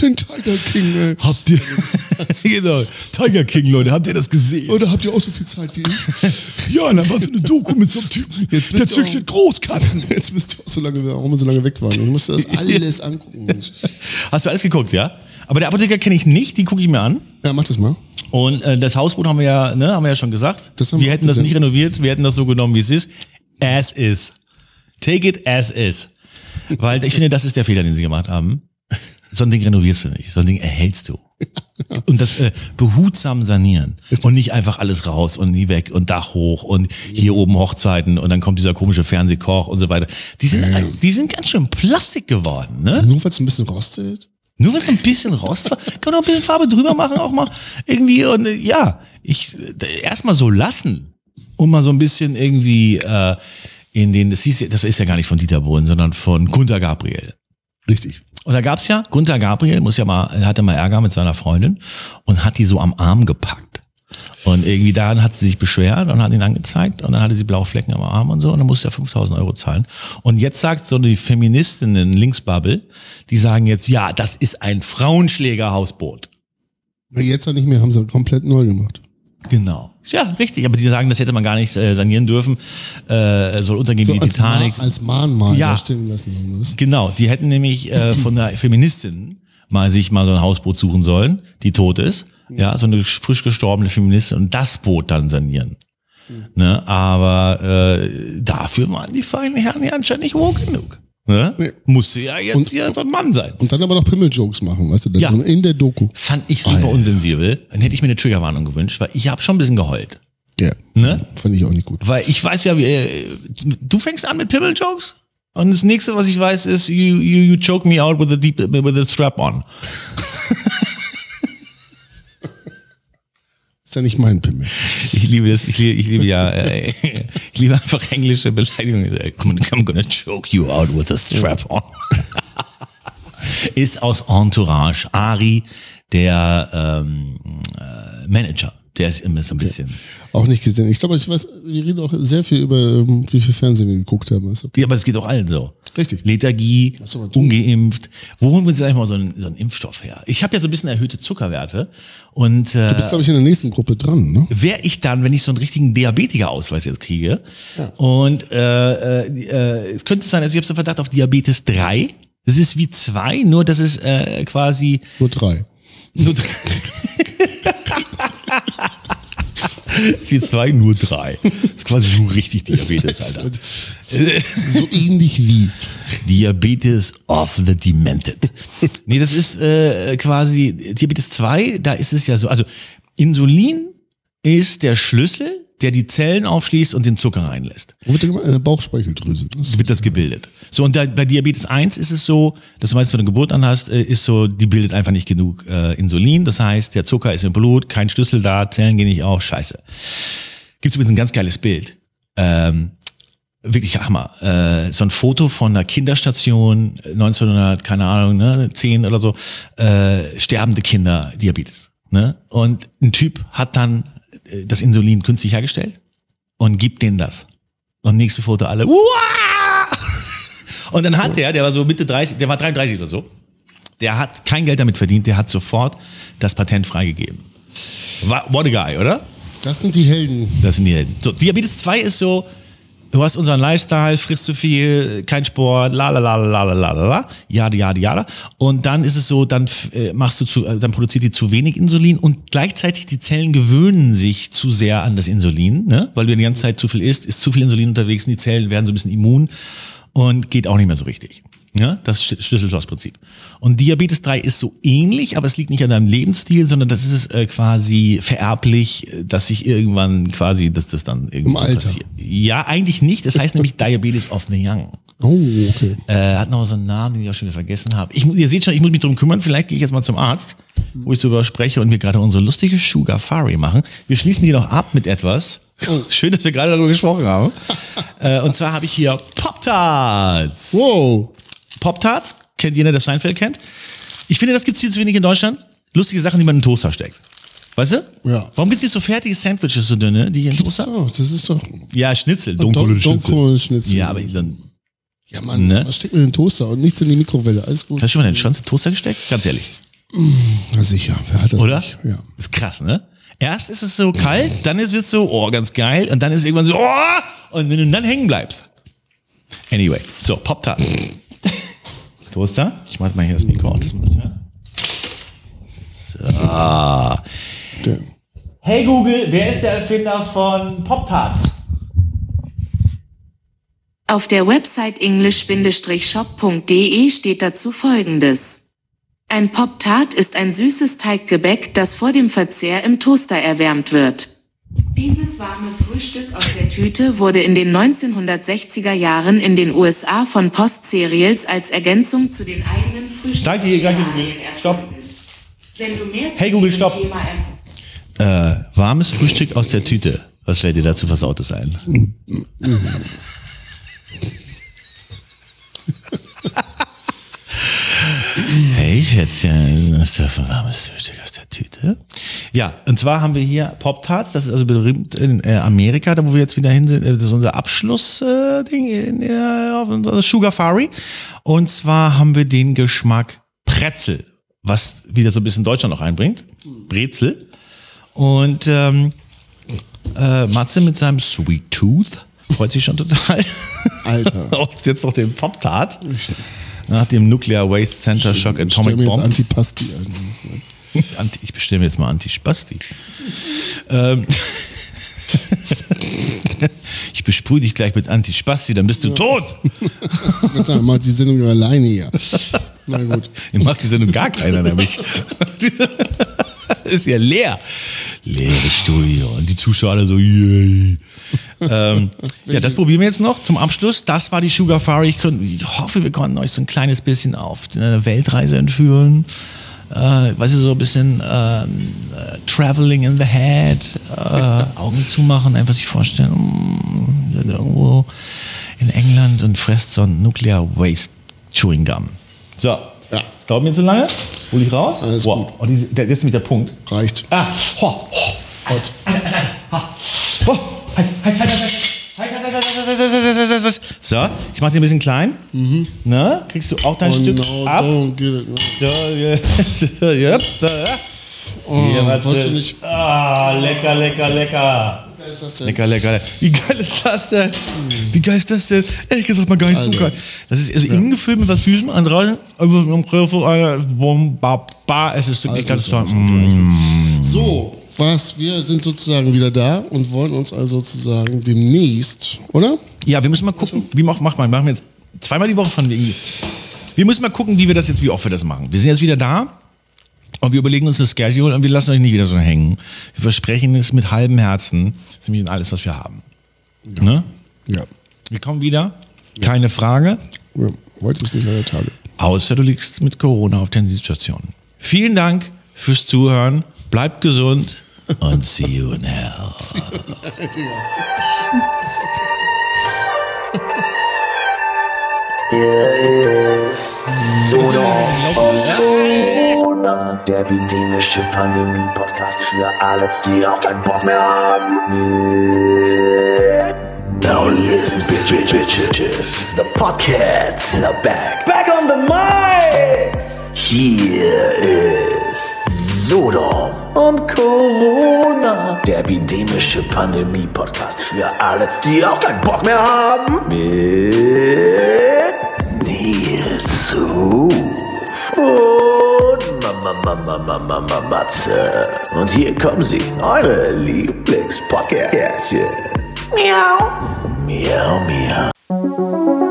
Den Tiger King, ey. habt ihr, genau, Tiger King, Leute, habt ihr das gesehen? Oder habt ihr auch so viel Zeit wie ich? Ja, da war so eine Doku mit so einem Typen, Jetzt der züchtet Großkatzen. Jetzt wisst ihr auch so lange, warum wir so lange weg waren. Ich musste das alles angucken. Mensch. Hast du alles geguckt, ja? Aber der Apotheker kenne ich nicht, die gucke ich mir an. Ja, mach das mal. Und äh, das Hausboot haben wir ja, ne, haben wir ja schon gesagt. Wir hätten das nicht renoviert, wir hätten das so genommen, wie es ist. As is. Take it as is. Weil ich finde, das ist der Fehler, den sie gemacht haben. So ein Ding renovierst du nicht, so ein Ding erhältst du. Und das äh, behutsam sanieren und nicht einfach alles raus und nie weg und Dach hoch und hier oben Hochzeiten und dann kommt dieser komische Fernsehkoch und so weiter. Die sind, die sind ganz schön Plastik geworden, ne? Nur weil es ein bisschen rostet. Nur was ein bisschen Rost war, kann man auch ein bisschen Farbe drüber machen, auch mal irgendwie. Und äh, ja, ich äh, erstmal so lassen und mal so ein bisschen irgendwie äh, in den, das, hieß, das ist ja gar nicht von Dieter Bohlen, sondern von Gunter Gabriel. Richtig. Und da gab's ja, Gunter Gabriel muss ja mal, er hatte mal Ärger mit seiner Freundin und hat die so am Arm gepackt. Und irgendwie daran hat sie sich beschwert und hat ihn angezeigt und dann hatte sie blaue Flecken am Arm und so und dann musste er 5000 Euro zahlen. Und jetzt sagt so die Feministinnen Linksbubble, die sagen jetzt, ja, das ist ein Frauenschlägerhausboot. Jetzt auch nicht mehr, haben sie komplett neu gemacht. Genau. Ja, richtig. Aber die sagen, das hätte man gar nicht äh, sanieren dürfen. Äh, soll untergehen wie die Titanic. Ma als Mahnmal Ja. darstellen lassen. du? Genau, die hätten nämlich äh, von der Feministin mal sich mal so ein Hausboot suchen sollen, die tot ist. Ja, so eine frisch gestorbene Feministin und das Boot dann sanieren. Ne? Aber äh, dafür waren die feinen Herren ja anscheinend nicht woke genug. Ne? Nee. Musste ja jetzt Und- hier so ein Mann sein. Und dann aber noch Pimmel-Jokes machen, weißt du, das Ja. in der Doku. Fand ich super Alter. unsensibel. Dann hätte ich mir eine Triggerwarnung gewünscht, weil ich habe schon ein bisschen geheult. Ja. Ne? Fand ich auch nicht gut. Weil ich weiß ja, wie, äh, du fängst an mit Pimmel-Jokes und das nächste, was ich weiß, ist, you, you, you choke me out with a, deep, with a strap on. Ist ja nicht mein Pimmel. Ich liebe das, ich liebe, ich liebe ja, äh, ich liebe einfach englische Beleidigungen. I'm gonna- I'm gonna choke you out with a strap on. Ist aus Entourage. Ari, der ähm, äh, Manager, der ist immer so ein bisschen. Auch nicht gesehen. Ich glaube, ich weiß, wir reden auch sehr viel über, ähm, wie viel Fernsehen wir geguckt haben. Okay. Ja, aber es geht auch allen so. Richtig. Lethargie, ungeimpft. Wo holen wir uns eigentlich mal so einen, so einen Impfstoff her? Ich habe ja so ein bisschen erhöhte Zuckerwerte. Und, äh, du bist, glaube ich, in der nächsten Gruppe dran, ne? Wäre ich dann, wenn ich so einen richtigen Diabetiker-Ausweis jetzt kriege. Ja. Und äh, äh, äh könnte es sein, also ich habe so Verdacht auf Diabetes 3. Das ist wie 2, nur das ist äh, quasi... Nur 3. Nur 3. ist wie zwei, nur drei. Das ist quasi so richtig Diabetes, Alter. So ähnlich wie. Diabetes of the Demented. Nee, das ist äh, quasi Diabetes 2, da ist es ja so, also Insulin ist der Schlüssel, der die Zellen aufschließt und den Zucker reinlässt. Wo wird der? Äh, Bauchspeicheldrüse. Das Wird das gebildet. So, und da, bei Diabetes 1 ist es so, dass du meistens von der Geburt an hast, äh, ist so, die bildet einfach nicht genug äh, Insulin. Das heißt, der Zucker ist im Blut, kein Schlüssel da, Zellen gehen nicht auf, scheiße. Gibt übrigens ein ganz geiles Bild. Ähm, wirklich Hammer. Äh, so ein Foto von einer Kinderstation, äh, 1900, keine Ahnung, ne, 10 oder so, äh, sterbende Kinder, Diabetes. Ne? Und ein Typ hat dann äh, das Insulin künstlich hergestellt und gibt denen das. Und nächste Foto alle, Uah! Und dann hat er, der war so Mitte 30, der war 33 oder so, der hat kein Geld damit verdient, der hat sofort das Patent freigegeben. What a guy, oder? Das sind die Helden. Das sind die Helden. So, Diabetes 2 ist so, du hast unseren Lifestyle, frisst zu viel, kein Sport, la la la la la la la, jada jada jada. Und dann ist es so, dann äh, machst du zu, äh, dann produziert die zu wenig Insulin und gleichzeitig die Zellen gewöhnen sich zu sehr an das Insulin, ne? Weil du die ganze Zeit zu viel isst, ist zu viel Insulin unterwegs und die Zellen werden so ein bisschen immun und geht auch nicht mehr so richtig. Ja, das Sch- Schlüssel-Schloss-Prinzip. Und Diabetes 3 ist so ähnlich, aber es liegt nicht an deinem Lebensstil, sondern das ist äh, quasi vererblich, äh, dass sich irgendwann quasi, dass das dann irgendwie Im so Alter. passiert. Ja, eigentlich nicht. Das heißt nämlich Diabetes of the Young. Oh, okay. Äh, hat noch so einen Namen, den ich auch schon wieder vergessen habe. Ich, ihr seht schon, ich muss mich drum kümmern. Vielleicht gehe ich jetzt mal zum Arzt, wo ich darüber spreche und wir gerade unsere lustige Sugar Fari machen. Wir schließen die noch ab mit etwas. Schön, dass wir gerade darüber gesprochen haben. äh, und zwar habe ich hier Pop-Tarts. Wow. Pop-Tarts, kennt jeder, der Seinfeld kennt. Ich finde, das gibt es viel zu wenig in Deutschland. Lustige Sachen, die man in den Toaster steckt. Weißt du? Ja. Warum gibt es nicht so fertige Sandwiches, so dünne, die in den Toaster? auch. Das ist doch. Ja, Schnitzel, dunkle Schnitzel. dunkle Schnitzel. Ja, aber dann, Ja, Mann, Ne? was steckt mir in den Toaster und nichts in die Mikrowelle? Alles gut. hast du schon mal deinen Schwanz in den Toaster gesteckt? Ganz ehrlich. Na sicher, wer hat das Oder? nicht? Ja. Ist krass, ne? Erst ist es so kalt, dann ist es so, oh, ganz geil. Und dann ist es irgendwann so, oh! Und wenn du dann hängen bleibst. Anyway, so, Pop-Tarts. Toaster. Ich mach mal hier das Mikro auf, das hört. So. Der, Hey Google, wer ist der Erfinder von Pop-Tarts? Auf der Website english-shop.de steht dazu folgendes. Ein Pop-Tart ist ein süßes Teiggebäck, das vor dem Verzehr im Toaster erwärmt wird. Dieses warme Frühstück aus der Tüte wurde in den 1960er Jahren in den USA von Post Cereals als Ergänzung zu den eigenen. Frühstückscerealien Stopp. Wenn du mehr Hey, Google, stopp. Äh, warmes Frühstück aus der Tüte. Was fällt dir dazu Versautes ein? Hey Schätzchen, ist das ein warmes Frühstück aus der Tüte? Ja, und zwar haben wir hier Pop-Tarts, das ist also berühmt in äh, Amerika, da wo wir jetzt wieder hin sind, das ist unser Abschlussding äh, in, äh, auf unserer Sugar Fari. Und zwar haben wir den Geschmack Pretzel, was wieder so ein bisschen Deutschland noch einbringt. Brezel. Und ähm, äh, Matze mit seinem Sweet Tooth freut sich schon total. Alter. Jetzt noch den Pop-Tart. Nach dem Nuclear Waste Center Shock Atomic mir jetzt Bomb. Antipasti ein. Anti, ich bestelle mir jetzt mal Antispasti. ähm, ich besprühe dich gleich mit Antispasti, dann bist du tot. Ich würde sagen, macht die Sendung ja alleine hier. Na gut. Ihr macht die Sendung gar keiner nämlich. ist ja leer. Leeres Studio. Und die Zuschauer alle so, yay. Ähm, ja, das probieren wir jetzt noch zum Abschluss. Das war die Sugar Fari. Ich, ich hoffe, wir konnten euch so ein kleines bisschen auf eine Weltreise entführen. Äh, weißt du, so ein bisschen ähm, äh, Traveling in the Head, äh, Augen zumachen, einfach sich vorstellen, mm, sind irgendwo in England und fresst so ein Nuclear Waste Chewing Gum. So, Ja. dauert mir zu lange? Hol ich raus? Alles wow. gut. Oh, die, der, das ist mit der Punkt. Reicht. Ah, ho, ho. Hot. Oh, Heiß, heiß, heiß, heiß, heiß. So, ich mache dir ein bisschen klein. Mhm. Ne? Kriegst du auch dein oh Stück no, ab? Don't get it, no. So, yeah. so, yep. so, ja. Oh, Hier, was weißt du nicht. Ah, lecker, lecker, lecker. Wie geil ist das denn? Lecker, lecker, lecker. Wie geil ist das denn? Wie geil ist das denn? Ehrlich gesagt, mal gar nicht Alter. so geil. Das ist also ja. ingefüllt mit was Süßem, an draußen, es ist ganz toll. So, was? Wir sind sozusagen wieder da und wollen uns also sozusagen demnächst, oder? Ja, wir müssen mal gucken, wie macht mach mal, machen wir jetzt zweimal die Woche von irgendwie. Wir müssen mal gucken, wie wir das jetzt, wie oft wir das machen. Wir sind jetzt wieder da und wir überlegen uns das Schedule und wir lassen euch nicht wieder so hängen. Wir versprechen es mit halbem Herzen, das ist nämlich alles, was wir haben. Ne? Ja. Wir kommen wieder, keine Frage, ja. Heute ist nicht mehr der Tage. außer du liegst mit Corona auf der Intensivstation. Vielen Dank fürs Zuhören, bleibt gesund und see you in hell. Sodom Corona, der epidemische Pandemie-Podcast für alle, die auch keinen Bock mehr haben. Now listen, bitch, bitch, bitches. The Podcasts are back. Back on the mics. Hier ist Sodom und Corona. Der epidemische Pandemie-Podcast für alle, die auch keinen Bock mehr haben. Mit Nils und Mama, Mama, Mama, Mama, Matze. Und hier kommen sie, eure Lieblingspodcastchen. Miau. Miau, miau.